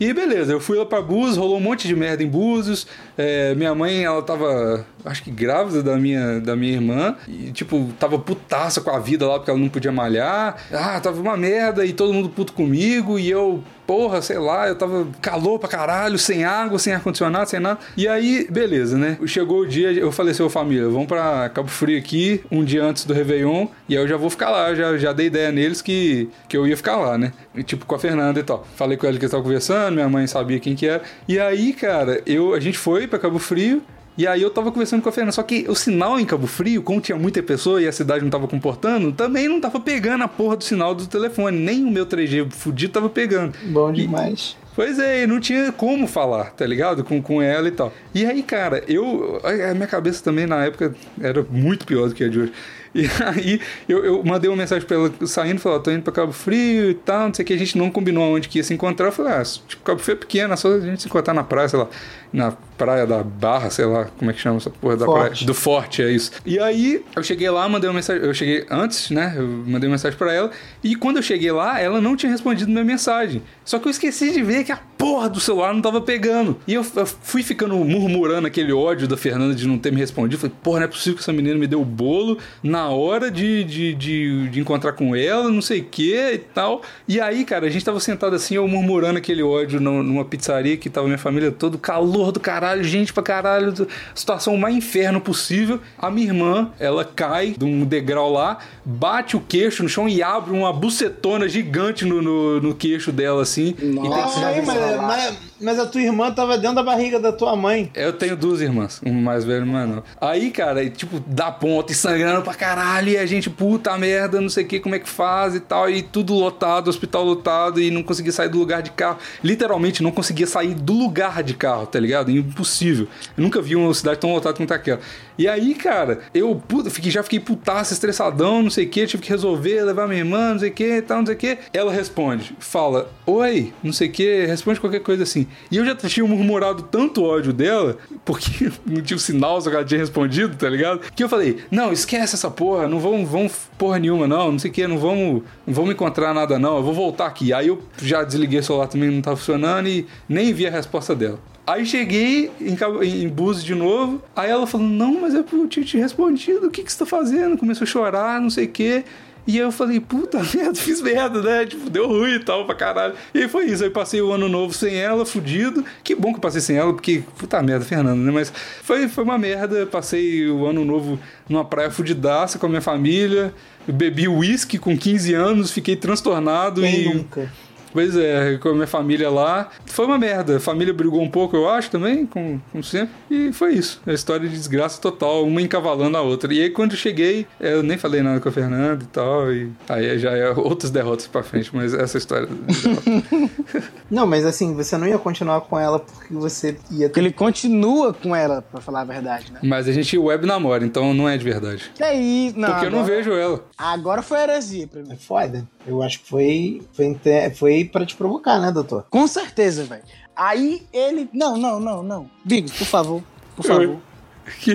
E beleza, eu fui lá pra Búzios, rolou um monte de merda em Búzios. É, minha mãe, ela tava, acho que grávida da minha, da minha irmã. E, tipo, tava putaça com a vida lá porque ela não podia malhar. Ah, tava uma merda e todo mundo puto comigo. E eu, porra, sei lá, eu tava calor pra caralho, sem água, sem ar-condicionado, sem nada. E aí, beleza, né? Chegou o dia, eu falei assim, ô família, vamos pra Cabo Frio aqui, um dia antes do Réveillon, e aí eu já vou ficar lá, eu já, já dei ideia neles que, que eu ia ficar lá, né? E, tipo, com a Fernanda e tal. Falei com ela que eles estavam conversando, minha mãe sabia quem que era. E aí, cara, eu, a gente foi pra Cabo Frio, e aí eu tava conversando com a Fernanda, só que o sinal em Cabo Frio, como tinha muita pessoa e a cidade não tava comportando, também não tava pegando a porra do sinal do telefone, nem o meu 3G fudido tava pegando. Bom demais. Pois é, e não tinha como falar, tá ligado? Com, com ela e tal. E aí, cara, eu. A minha cabeça também na época era muito pior do que a de hoje. E aí eu, eu mandei uma mensagem pra ela saindo, falei, ó, tô indo pra Cabo Frio e tal, não sei o que, a gente não combinou onde que ia se encontrar. Eu falei, ah, tipo, Cabo Frio é pequeno, é só a gente se encontrar na praia, sei lá, na Praia da Barra, sei lá como é que chama essa porra da Forte. praia. Do Forte, é isso. E aí, eu cheguei lá, mandei uma mensagem. Eu cheguei antes, né? Eu mandei uma mensagem pra ela. E quando eu cheguei lá, ela não tinha respondido minha mensagem. Só que eu esqueci de ver que a porra do celular não tava pegando. E eu, eu fui ficando murmurando aquele ódio da Fernanda de não ter me respondido. Falei, porra, não é possível que essa menina me deu o bolo na hora de, de, de, de encontrar com ela, não sei o que e tal. E aí, cara, a gente tava sentado assim, eu murmurando aquele ódio numa pizzaria que tava minha família toda, calor do caralho, gente pra caralho, situação mais inferno possível. A minha irmã, ela cai de um degrau lá, bate o queixo no chão e abre uma bucetona gigante no, no, no queixo dela, assim. E Nossa. tem- aí, vi mas, mas, mas a tua irmã tava dentro da barriga da tua mãe. Eu tenho duas irmãs, uma mais velha e uma nova. Aí, cara, e, tipo, dá ponta e sangrando pra caralho, e a gente, puta merda, não sei o que, como é que faz e tal, e tudo lotado, hospital lotado, e não conseguia sair do lugar de carro. Literalmente, não conseguia sair do lugar de carro, tá ligado? Impossível. Eu nunca vi uma cidade tão lotada quanto aquela. E aí, cara, eu puta, fiquei, já fiquei putaço, estressadão, não sei o que, tive que resolver, levar minha irmã, não sei o que tal, não sei o que. Ela responde, fala, oi, não sei o que, responde qualquer coisa assim. E eu já tinha murmurado tanto ódio dela, porque não tinha o sinal só que ela tinha respondido, tá ligado? Que eu falei, não, esquece essa porra, não vão, vão porra nenhuma, não, não sei o que, não vamos, não vamos encontrar nada, não, eu vou voltar aqui. Aí eu já desliguei o celular também, não tava funcionando e nem vi a resposta dela. Aí cheguei em, em de novo. Aí ela falou: Não, mas eu tinha te respondido. O que, que você tá fazendo? Começou a chorar, não sei o quê. E aí eu falei: Puta merda, fiz merda, né? Tipo, deu ruim e tal pra caralho. E aí foi isso. Aí passei o ano novo sem ela, fudido. Que bom que eu passei sem ela, porque, puta merda, Fernanda, né? Mas foi, foi uma merda. Passei o ano novo numa praia fudidaça com a minha família. Bebi uísque com 15 anos, fiquei transtornado Quem e. nunca? Pois é, com a minha família lá. Foi uma merda. A família brigou um pouco, eu acho, também, como, como sempre. E foi isso. A história de desgraça total, uma encavalando a outra. E aí, quando eu cheguei, eu nem falei nada com a Fernanda e tal. E aí já é outras derrotas pra frente, mas essa história. Não, mas assim, você não ia continuar com ela porque você ia Porque ele continua com ela, pra falar a verdade, né? mas a gente web namora, então não é de verdade. E aí, não. Porque eu não agora- vejo ela. Agora foi heresia pra mim. É foda. Eu acho que foi, foi, inte- pra te provocar, né, doutor? Com certeza, velho. Aí ele. Não, não, não, não. Bigos, por favor. Por favor.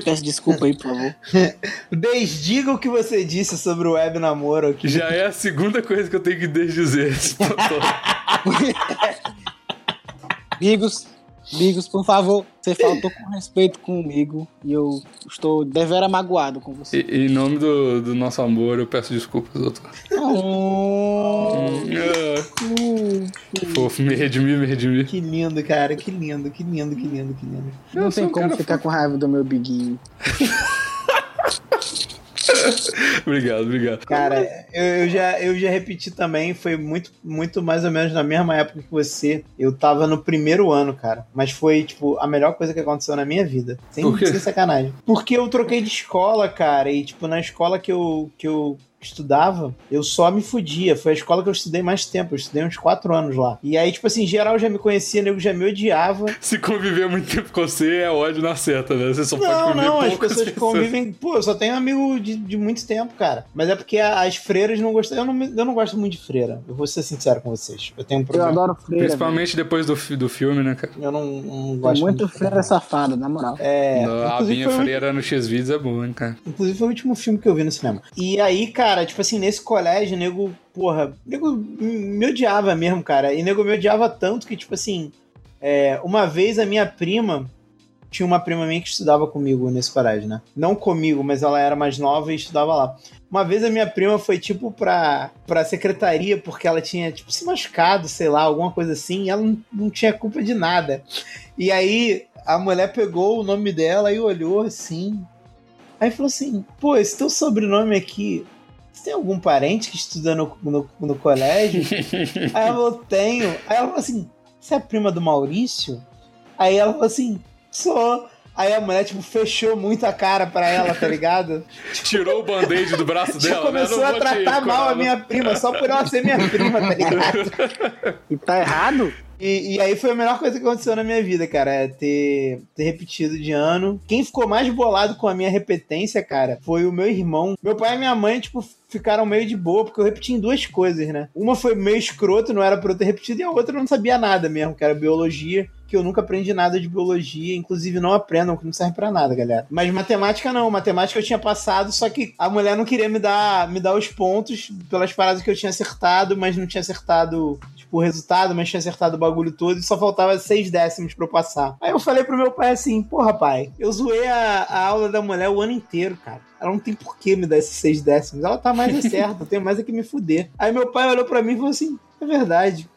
Peço desculpa aí, por favor. Desdiga o que você disse sobre o web namoro aqui. já é a segunda coisa que eu tenho que desdizer. Bigos, Bigos, por favor. Você faltou com respeito comigo e eu estou devera magoado com você. E- em nome do, do nosso amor, eu peço desculpas, doutor. Oh, Ah, fofo, me redimi, me redimi. Que lindo, cara. Que lindo, que lindo, que lindo, que lindo. não Eu sou tem como ficar com raiva do meu biguinho. Obrigado, obrigado. Cara, eu, eu já, eu já repeti também, foi muito, muito mais ou menos na mesma época que você. Eu tava no primeiro ano, cara. Mas foi, tipo, a melhor coisa que aconteceu na minha vida. Sem, Por quê? sem sacanagem. Porque eu troquei de escola, cara. E, tipo, na escola que eu, que eu estudava, eu só me fudia. Foi a escola que eu estudei mais tempo. Eu estudei uns quatro anos lá. E aí, tipo assim, geral já me conhecia, nego já me odiava. Se conviver muito tempo com você, é ódio na certa, né? Você só pode Não, conviver não, as poucas pessoas que convivem. Pô, eu só tenho amigo de, de muito tempo, cara. Mas é porque as freiras não gostam. Eu não, eu não gosto muito de freira. Eu vou ser sincero com vocês. Eu tenho um Eu problema. adoro freira. Principalmente depois do, do filme, né, cara? Eu não, não gosto Tem muito de freira safada, na moral. É, No- a minha freira no X-Videos é boa, hein, cara. inclusive foi o último filme que eu vi no cinema. E aí, cara, tipo assim, nesse colégio, nego, porra, nego me odiava mesmo, cara. E nego me odiava tanto que, tipo assim, é, uma vez a minha prima. Tinha uma prima minha que estudava comigo nesse colégio, né? Não comigo, mas ela era mais nova e estudava lá. Uma vez a minha prima foi, tipo, pra, pra secretaria porque ela tinha, tipo, se machucado, sei lá, alguma coisa assim, e ela não, não tinha culpa de nada. E aí a mulher pegou o nome dela e olhou assim. Aí falou assim: pô, esse teu sobrenome aqui. Você tem algum parente que estuda no, no, no colégio? aí ela falou: tenho. Aí ela falou assim: você é prima do Maurício? Aí ela falou assim: sou. Aí a mulher, tipo, fechou muito a cara pra ela, tá ligado? Tirou o band-aid do braço dela, né? começou Não a tratar mal a minha prima, só por ela ser minha prima, tá ligado? E tá errado? E, e aí foi a melhor coisa que aconteceu na minha vida, cara, é ter, ter repetido de ano. Quem ficou mais bolado com a minha repetência, cara, foi o meu irmão. Meu pai e minha mãe, tipo, ficaram meio de boa, porque eu repeti em duas coisas, né? Uma foi meio escroto, não era pra eu ter repetido, e a outra eu não sabia nada mesmo, que era biologia. que eu nunca aprendi nada de biologia, inclusive não aprendam, que não serve para nada, galera. Mas matemática não, matemática eu tinha passado, só que a mulher não queria me dar, me dar os pontos pelas paradas que eu tinha acertado, mas não tinha acertado tipo, o resultado, mas tinha acertado o bagulho todo e só faltava seis décimos pra eu passar. Aí eu falei pro meu pai assim, porra, pai, eu zoei a, a aula da mulher o ano inteiro, cara. Ela não tem por que me dar esses seis décimos. Ela tá mais certa, eu tenho mais é que me fuder. Aí meu pai olhou pra mim e falou assim: é verdade.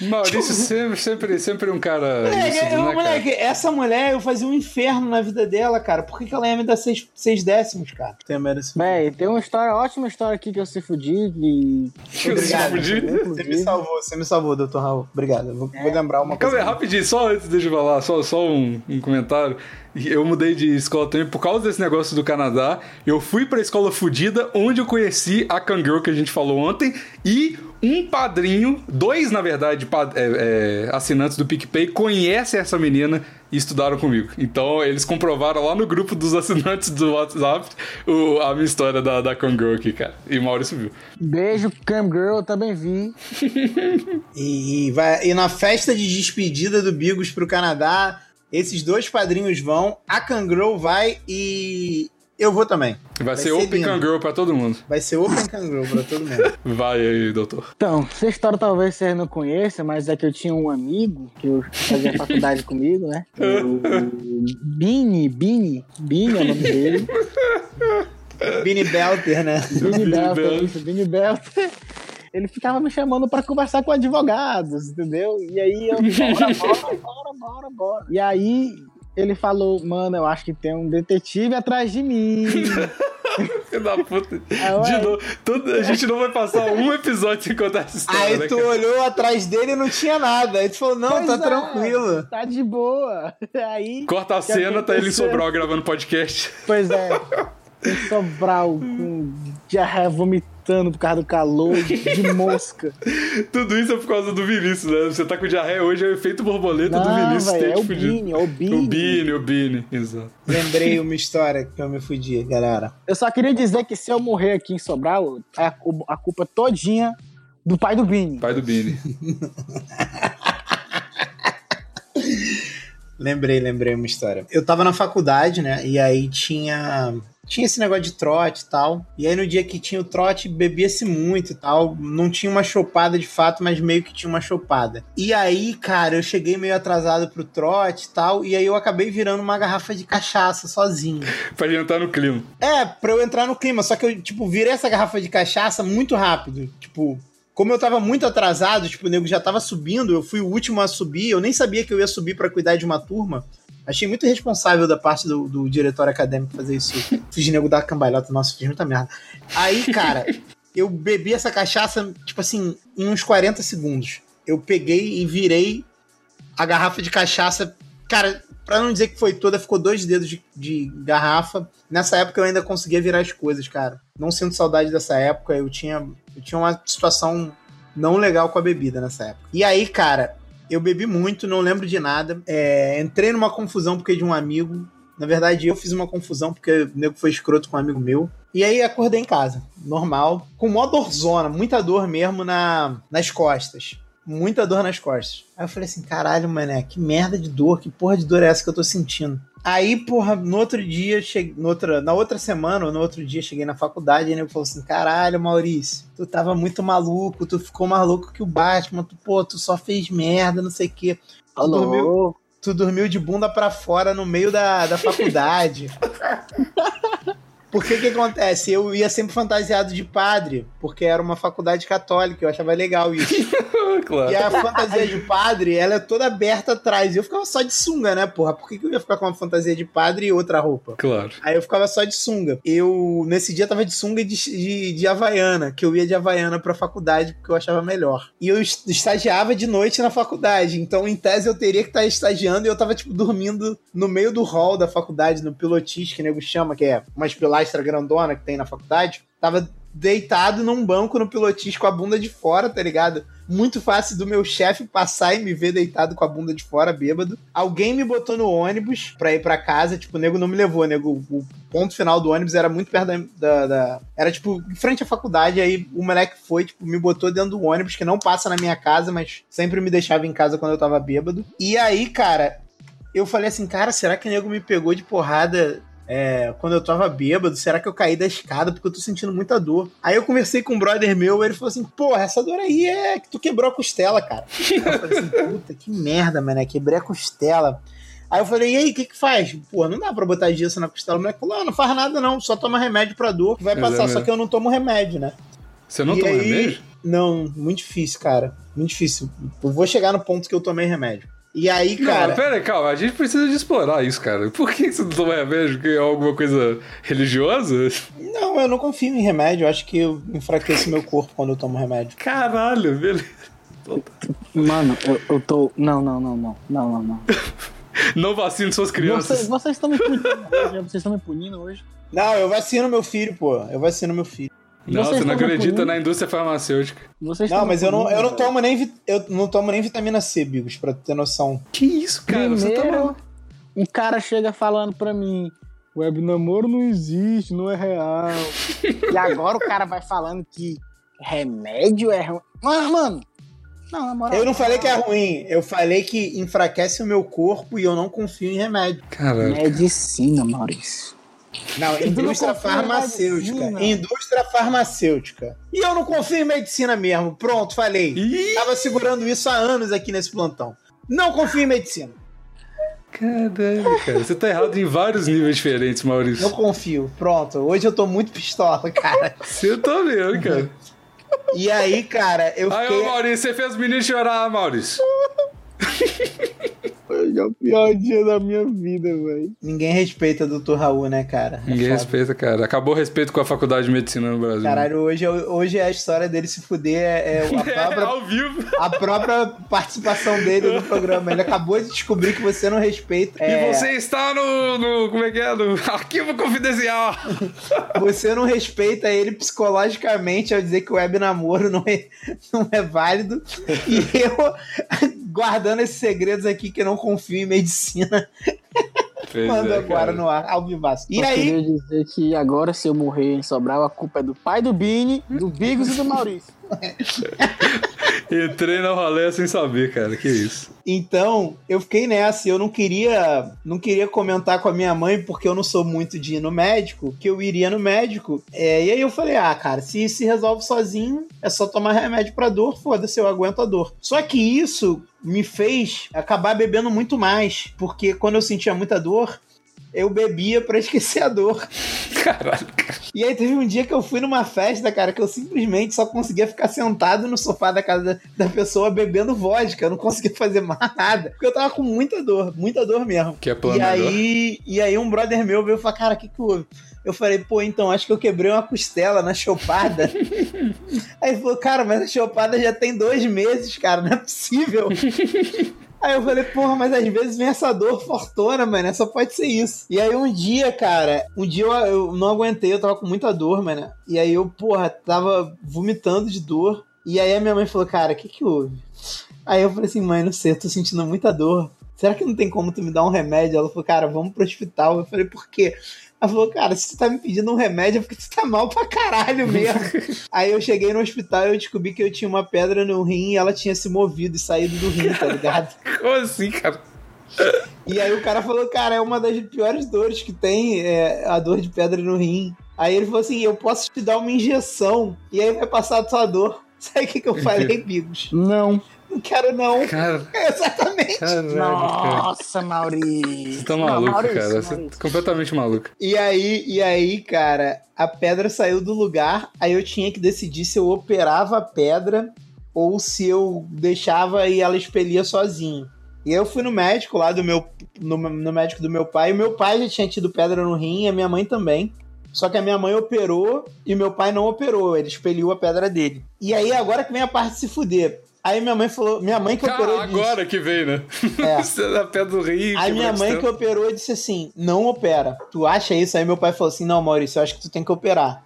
Maurício sempre, sempre, sempre um cara. Moleque, eu, né, moleque, essa mulher, eu fazia um inferno na vida dela, cara. Por que, que ela ia me dar seis, seis décimos, cara? Tem Véi, tem uma história, ótima história aqui que eu se fudi. E... Que eu se fudi? Você me salvou, você me salvou, doutor Raul. Obrigado. Eu vou, É. vou lembrar uma Calma aí, coisa. rapidinho, só antes, deixa eu falar, só, só um, um comentário. Eu mudei de escola também por causa desse negócio do Canadá. Eu fui pra escola fudida, onde eu conheci a Kangirl que a gente falou ontem e um padrinho, dois na verdade, pa- é, é, assinantes do PicPay, conhecem essa menina e estudaram comigo. Então eles comprovaram lá no grupo dos assinantes do WhatsApp o- a minha história da, da Kangirl aqui, cara. E o Maurício viu. Beijo, Cam Girl, eu também vi. E, e vai, e na festa de despedida do Bigos pro Canadá, esses dois padrinhos vão, a Kangaroo vai e eu vou também. Vai, ser, ser Open. Kangirl pra todo mundo. Vai ser Open Kangaroo pra todo mundo. Vai aí, doutor. Então, essa história talvez vocês não conheçam, mas é que eu tinha um amigo que eu fazia faculdade comigo, né? O Bini, Bini, Bini é o nome dele. Bini Belter, né? Bini Belter, Belter. isso, Bini Belter. Ele ficava me chamando pra conversar com advogados, entendeu? E aí eu, bora, bora, bora, bora, bora. E aí ele falou, mano, eu acho que tem um detetive atrás de mim. Filho da puta. Ah. De novo, todo- a gente não vai passar um episódio sem contar essa história, Aí né, tu cara? olhou atrás dele e não tinha nada. Aí tu falou, não, Pois tá é, tranquilo. Tá de boa. Aí. Corta a cena, tá ele em? Sobral gravando podcast. Pois é. Sobral com diarreia vomitando por causa do calor de mosca. Tudo isso é por causa do Vinícius, né? Você tá com diarreia hoje, é o efeito borboleta do Não, Vinícius. velho, tem é te o fudido. Bini, é o Bini. O Bini, o Bini, exato. Lembrei uma história que eu me fudi, galera. Eu só queria dizer que se eu morrer aqui em Sobral, a, a culpa todinha do pai do Bini. Pai do Bini. Lembrei, lembrei uma história. Eu tava na faculdade, né? E aí tinha. Tinha esse negócio de trote e tal. E aí no dia que tinha o trote, bebia-se muito e tal. Não tinha uma chopada de fato, mas meio que tinha uma chopada. E aí, cara, eu cheguei meio atrasado pro trote e tal. E aí eu acabei virando uma garrafa de cachaça sozinho. pra entrar no clima. É, pra eu entrar no clima. Só que eu, tipo, virei essa garrafa de cachaça muito rápido. Tipo, como eu tava muito atrasado, tipo, o nego já tava subindo, eu fui o último a subir, eu nem sabia que eu ia subir pra cuidar de uma turma. Achei muito irresponsável da parte do, do diretor acadêmico fazer isso. Fiz nego dar cambalhota, nossa, fiz muita merda. Aí, cara, eu bebi essa cachaça, tipo assim, em uns 40 segundos. Eu peguei e virei a garrafa de cachaça. Cara, pra não dizer que foi toda, ficou dois dedos de, de garrafa. Nessa época eu ainda conseguia virar as coisas, cara. Não sinto saudade dessa época. Eu tinha, eu tinha uma situação não legal com a bebida nessa época. E aí, cara, eu bebi muito, não lembro de nada. É, entrei numa confusão porque de um amigo. Na verdade, eu fiz uma confusão porque o nego foi escroto com um amigo meu. E aí acordei em casa, normal, com mó dorzona, muita dor mesmo na, nas costas. Muita dor nas costas. Aí eu falei assim, caralho, mané, que merda de dor, que porra de dor é essa que eu tô sentindo? Aí, porra, no outro dia, cheguei, no outra, na outra semana ou no outro dia, cheguei na faculdade e ele falou assim: caralho, Maurício, tu tava muito maluco, tu ficou mais louco que o Batman, tu, pô, tu só fez merda, não sei o quê. Tu dormiu, Alô? tu dormiu de bunda pra fora no meio da, da faculdade. Porque o que acontece? Eu ia sempre fantasiado de padre, porque era uma faculdade católica, eu achava legal isso. claro. E a fantasia de padre, ela é toda aberta atrás. E eu ficava só de sunga, né, porra? Por que, que eu ia ficar com uma fantasia de padre e outra roupa? Claro. Aí eu ficava só de sunga. Eu, nesse dia, tava de sunga e de, de, de Havaiana, que eu ia de Havaiana pra faculdade porque eu achava melhor. E eu est- estagiava de noite na faculdade, então em tese eu teria que estar estagiando e eu tava, tipo, dormindo no meio do hall da faculdade, no pilotis, que o nego chama, que é umas pilastra grandona que tem na faculdade. Tava deitado num banco no pilotis com a bunda de fora, tá ligado? Muito fácil do meu chefe passar e me ver deitado com a bunda de fora, bêbado. Alguém me botou no ônibus pra ir pra casa, tipo, o nego não me levou, nego. O ponto final do ônibus era muito perto da. da- da- era, tipo, em frente à faculdade, aí o moleque foi, tipo, me botou dentro do ônibus, que não passa na minha casa, mas sempre me deixava em casa quando eu tava bêbado. E aí, cara, eu falei assim, cara, será que o nego me pegou de porrada é, quando eu tava bêbado? Será que eu caí da escada? Porque eu tô sentindo muita dor. Aí eu conversei com um brother meu, ele falou assim, porra, essa dor aí é que tu quebrou a costela, cara. Aí eu falei assim, puta, que merda, mano, quebrei a costela. Aí eu falei, e aí, o que que faz? Pô, não dá pra botar gesso na costela. O moleque falou, não faz nada não, só toma remédio pra dor, que vai passar, Exatamente. só que eu não tomo remédio, né? Você não E toma aí- remédio? Não, muito difícil, cara. Muito difícil. Eu vou chegar no ponto que eu tomei remédio. E aí, Não, cara. mas pera aí, calma. A gente precisa de explorar isso, cara. Por que você não toma remédio? Que é alguma coisa religiosa? Não, eu não confio em remédio. Eu acho que eu enfraqueço meu corpo quando eu tomo remédio. Caralho, beleza. Mano, eu, eu tô. Não, não, não, não. Não, não, não. Não vacine suas crianças. Vocês, vocês estão me punindo hoje. Vocês estão me punindo hoje. Não, eu vacino meu filho, pô. Eu vacino meu filho. Não, você não acredita na indústria farmacêutica. Vocês Não, mas eu não, eu não tomo nem eu não tomo nem vitamina C, Bigos, pra ter noção. Que isso, cara? Você tá Primeiro, um cara chega falando pra mim: web namoro não existe, não é real. e agora o cara vai falando que remédio é ruim. Mano, mano. Não, na moral. Eu não falei que é ruim, eu falei que enfraquece o meu corpo e eu não confio em remédio. Caralho. Medicina, Maurício. Não, não indústria em farmacêutica. Indústria farmacêutica. E eu não confio em medicina mesmo. Pronto, falei. Ih, Tava segurando isso há anos aqui nesse plantão. Não confio em medicina. caralho, cara. Você tá errado em vários níveis diferentes, Não Maurício. confio. Pronto. Hoje eu tô muito pistola, cara. Você tá vendo, cara. E aí, cara, eu Aí, fiquei. ô Maurício, você fez os meninos chorar, Maurício. Hoje é o pior dia da minha vida, velho. Ninguém respeita o Dr. Raul, né, cara? É Ninguém respeita, cara. Acabou o respeito com a faculdade de medicina no Brasil. Caralho, hoje, é- hoje é a história dele se fuder, é, é a, É, própria, ao vivo. a própria participação dele no programa. Ele acabou de descobrir que você não respeita. é, E você está no, no. Como é que é? No arquivo confidencial. Você não respeita ele psicologicamente ao dizer que o web namoro não é, não é válido. E eu, guardando esses segredos aqui que eu não confio em medicina, Pois mando é, agora cara. no ar, ao vivaço. E Só aí, queria dizer que agora, se eu morrer em Sobral, a culpa é do pai do Bini, do Bigos e do Maurício. Entrei na rolê sem saber, cara. Que isso. então, eu fiquei nessa. Eu não queria, não queria comentar com a minha mãe, porque eu não sou muito de ir no médico, que eu iria no médico. É, e aí eu falei, ah, cara, se se resolve sozinho, é só tomar remédio pra dor, foda-se, eu aguento a dor. Só que isso me fez acabar bebendo muito mais, porque quando eu sentia muita dor, eu bebia pra esquecer a dor. Caralho, cara. E aí teve um dia que eu fui numa festa, cara, que eu simplesmente só conseguia ficar sentado no sofá da casa da, pessoa bebendo vodka. Eu não conseguia fazer mais nada. Porque eu tava com muita dor, muita dor mesmo. Que é E planador. aí, e aí um brother meu veio e falou, cara, o que que houve? Eu falei, pô, então, acho que eu quebrei uma costela na chopada. aí ele falou, cara, mas a chopada já tem dois meses, cara, não é possível. Aí eu falei, porra, mas às vezes vem essa dor fortuna, mano, só pode ser isso. E aí um dia, cara, um dia eu, eu não aguentei, eu tava com muita dor, mano. E aí eu, porra, tava vomitando de dor. E aí a minha mãe falou, cara, o que que houve? Aí eu falei assim, mãe, não sei, eu tô sentindo muita dor. Será que não tem como tu me dar um remédio? Ela falou, cara, vamos pro hospital. Eu falei, por quê? Ela falou, cara, se tu tá me pedindo um remédio é porque tu tá mal pra caralho mesmo. Aí eu cheguei no hospital e eu descobri que eu tinha uma pedra no rim e ela tinha se movido e saído do rim, tá ligado? Como assim, cara? E aí o cara falou, cara, é uma das piores dores que tem, é a dor de pedra no rim. Aí ele falou assim, eu posso te dar uma injeção e aí vai passar a tua dor. Sabe o que, que eu falei, Bigos? Não. Não quero não. Cara, Exatamente. caralho, cara. Nossa, Maurício. Você tá Não, maluco, Maurício, cara. Você tá completamente maluco. E aí, e aí, cara, a pedra saiu do lugar, aí eu tinha que decidir se eu operava a pedra ou se eu deixava e ela expelia sozinho. E aí eu fui no médico lá do meu no, no médico do meu pai, e meu pai já tinha tido pedra no rim, e a minha mãe também. Só que a minha mãe operou e meu pai não operou, ele expeliu a pedra dele. E aí agora que vem a parte de se fuder. Aí minha mãe falou, minha mãe que operou Cara, disse- agora que vem, né? É. Você na pé do rio. Aí minha mãe que operou disse assim: não opera. Tu acha isso? Aí meu pai falou assim: não, Maurício, eu acho que tu tem que operar.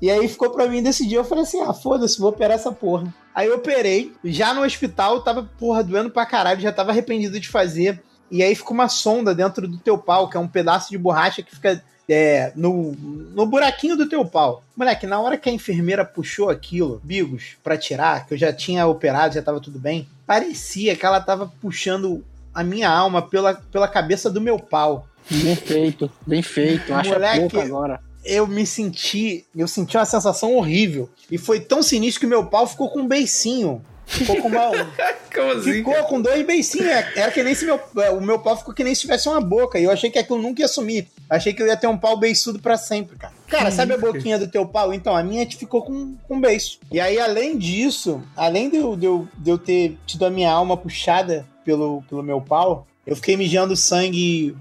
E aí ficou pra mim decidir. Eu falei assim: ah, foda-se, vou operar essa porra. Aí eu operei. Já no hospital, tava, porra, doendo pra caralho, já tava arrependido de fazer. E aí fica uma sonda dentro do teu pau, que é um pedaço de borracha que fica é, no, no buraquinho do teu pau. Moleque, na hora que a enfermeira puxou aquilo, Bigos, pra tirar, que eu já tinha operado, já tava tudo bem, parecia que ela tava puxando a minha alma pela, pela cabeça do meu pau. Bem feito, bem feito. Acha Moleque, agora. Eu me senti, eu senti uma sensação horrível. E foi tão sinistro que meu pau ficou com um beicinho. Ficou com uma. Como assim? ficou cara? com dois beicinhos. É, Era que nem se meu. O meu pau ficou que nem se tivesse uma boca. E eu achei que aquilo nunca ia sumir. Achei que eu ia ter um pau beiçudo pra sempre, cara. Cara, sabe a boquinha do teu pau? Então, a minha ficou com, com beiço. E aí, além disso, além de eu, de, eu, de eu ter tido a minha alma puxada pelo, pelo meu pau, eu fiquei mijando sangue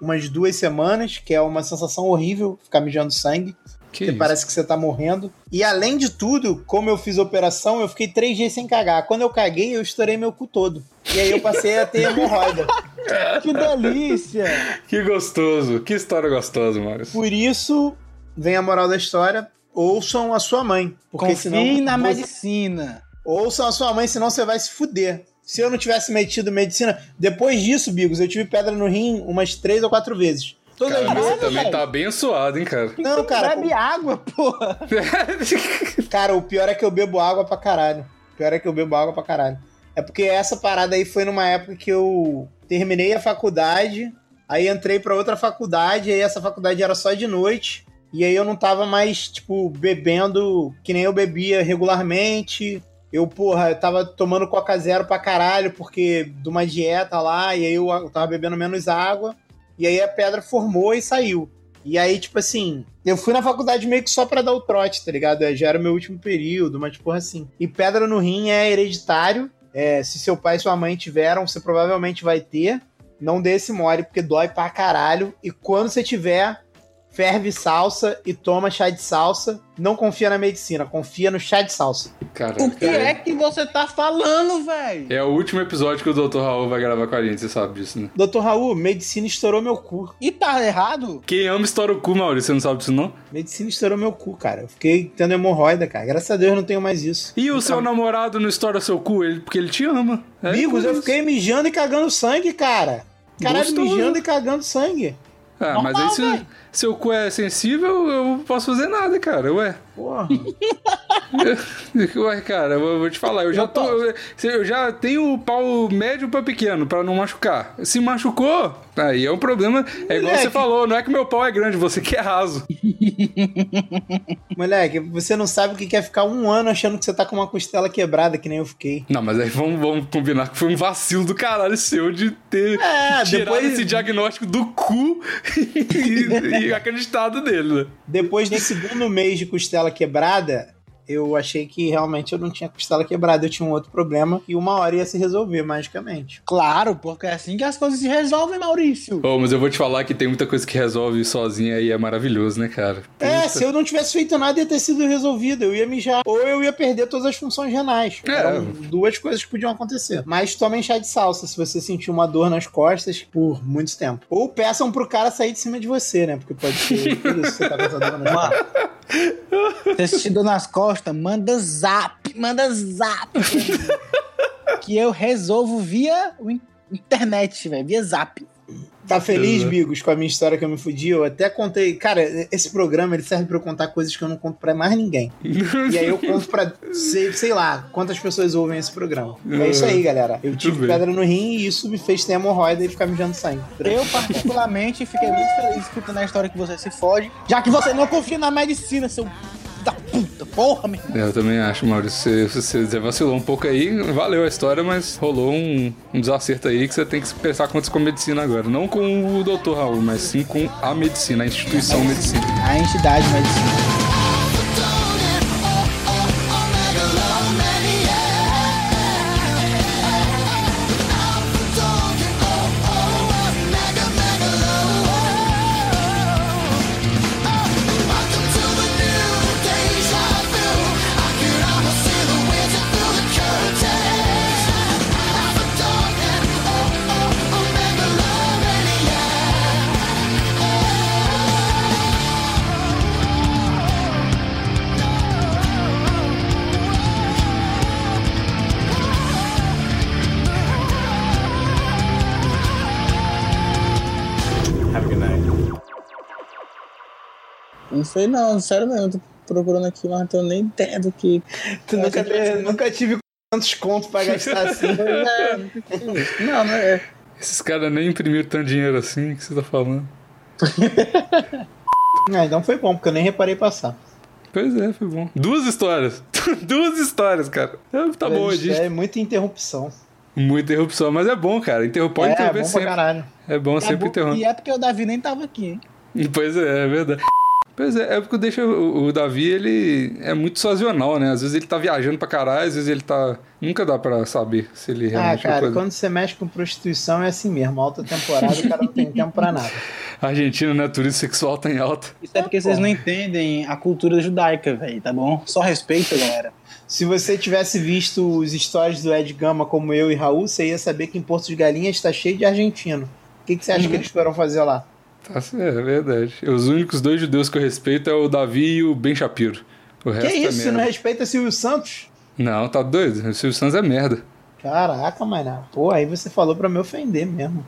umas duas semanas, que é uma sensação horrível ficar mijando sangue. Que parece que você tá morrendo. E além de tudo, como eu fiz a operação, eu fiquei três dias sem cagar. Quando eu caguei, eu estourei meu cu todo. E aí eu passei a ter hemorroida. Que delícia! Que gostoso. Que história gostosa, Maurício. Por isso, vem a moral da história. Ouçam a sua mãe. Porque Confie senão. na você- medicina. Ouçam a sua mãe, senão você vai se fuder. Se eu não tivesse metido medicina. Depois disso, Bigos, eu tive pedra no rim umas três ou quatro vezes. Todas Cara, você vezes. também velho. tá abençoado, hein, cara. Não, cara. Bebe água, porra. Cara, o pior é que eu bebo água pra caralho. O pior é que eu bebo água pra caralho. É porque essa parada aí foi numa época que eu terminei a faculdade, aí entrei pra outra faculdade, aí essa faculdade era só de noite, e aí eu não tava mais, tipo, bebendo que nem eu bebia regularmente. Eu, porra, eu tava tomando Coca Zero pra caralho, porque de uma dieta lá, e aí eu eu tava bebendo menos água, e aí a pedra formou e saiu. E aí, tipo assim, eu fui na faculdade meio que só pra dar o trote, tá ligado? É, Já era o meu último período, mas porra assim. E pedra no rim é hereditário. É, se seu pai e sua mãe tiveram, você provavelmente vai ter. Não dê esse mole, porque dói pra caralho. E quando você tiver, ferve salsa e toma chá de salsa. Não confia na medicina, confia no chá de salsa. Cara, O que é que você tá falando, velho? É o último episódio que o Dr. Raul vai gravar com a gente, você sabe disso, né? Doutor Raul, medicina estourou meu cu. E tá errado? Quem ama estoura o cu, Maurício, você não sabe disso, não? Medicina estourou meu cu, cara. Eu fiquei tendo hemorroida, cara. Graças a Deus eu não tenho mais isso. E o seu namorado não estoura seu cu? Ele, porque ele te ama. É Amigos, eu isso. fiquei mijando e cagando sangue, cara. Caralho, Gostoso. mijando e cagando sangue. Ah, mas aí Normal, se velho. Seu cu é sensível, eu não posso fazer nada, cara. Ué. Porra. Ué, cara, eu vou te falar, eu já tô. Eu, já tenho o pau médio pra pequeno, pra não machucar. Se machucou, aí é um problema. É igual você falou, não é que meu pau é grande, você que é raso. Moleque, você não sabe o que quer ficar um ano achando que você tá com uma costela quebrada, que nem eu fiquei. Não, mas aí vamos, vamos combinar que foi um vacilo do caralho seu de ter É, tirado depois- esse diagnóstico do cu e, e acreditado nele, né? Depois do segundo mês de costela quebrada, eu achei que realmente eu não tinha costela quebrada, eu tinha um outro problema e uma hora ia se resolver magicamente. Claro, porque é assim que as coisas se resolvem, Maurício. Oh, mas eu vou te falar que tem muita coisa que resolve sozinha e é maravilhoso, né, cara? É, Puta. se eu não tivesse feito nada ia ter sido resolvido, eu ia mijar. Ou eu ia perder todas as funções renais. É. Eram duas coisas que podiam acontecer. Mas tomem chá de salsa se você sentir uma dor nas costas por muito tempo. Ou peçam pro cara sair de cima de você, né? Porque pode ser isso que você tá com essa dor nas Mano, costas. Você se nas costas, manda zap, manda zap. que eu resolvo via internet, velho, via zap. Tá feliz, Uhum. Bigos, com a minha história que eu me fudi? Eu até contei. Cara, esse programa ele serve pra eu contar coisas que eu não conto pra mais ninguém. E aí eu conto pra, sei, sei lá, quantas pessoas ouvem esse programa. É isso aí, galera. Eu tive bem. pedra no rim e isso me fez ter hemorroida e ficar mijando sangue. Eu, particularmente, fiquei muito feliz escutando a história que você se fode, já que você não confia na medicina, seu da puta, porra, meu Eu também acho, Maurício. Você, você, vacilou um pouco aí, valeu a história, mas rolou um, um desacerto aí que você tem que prestar contas com a medicina agora. Não com o doutor Raul, mas sim com a medicina, a instituição medicina. A entidade medicina. Não sei não, sério mesmo, tô procurando aqui, mas não tenho nem ideia do que. Tu nunca, teve- nunca tive tantos contos pra gastar assim. É, não, não é. Esses caras nem imprimiram tanto dinheiro assim que você tá falando. Ah, então foi bom, porque eu nem reparei passar. Pois é, foi bom. Duas histórias. Duas histórias, cara. É, Tá bom, gente. É muita interrupção. Muita interrupção, mas é bom, cara. Interrompe, pode é, interromper bom pra sempre. caralho. É bom, sempre Acabou- interromper. E é porque o Davi nem tava aqui, hein? Pois é, é verdade. Pois é, é porque deixa o, o Davi, ele é muito sazonal, né? Às vezes ele tá viajando pra caralho, às vezes ele tá. Nunca dá pra saber se ele Ah, realmente. cara, coisa- quando você mexe com prostituição é assim mesmo. Alta temporada, o cara não tem tempo pra nada. A Argentina, né? Turismo sexual tá em alta. Isso é porque vocês não entendem a cultura judaica, velho, tá bom? Só respeito, galera. Se você tivesse visto os stories do Ed Gama como eu e Raul, você ia saber que em Porto de Galinhas está cheio de argentino. O que, que você acha Uhum. que eles foram fazer lá? Tá, certo, é verdade. Os únicos dois judeus que eu respeito é o Davi e o Ben Shapiro. O resto Que isso? é Você não respeita Silvio Santos? Não, tá doido? O Silvio Santos é merda. Caraca, Maná. Pô, aí você falou pra me ofender mesmo.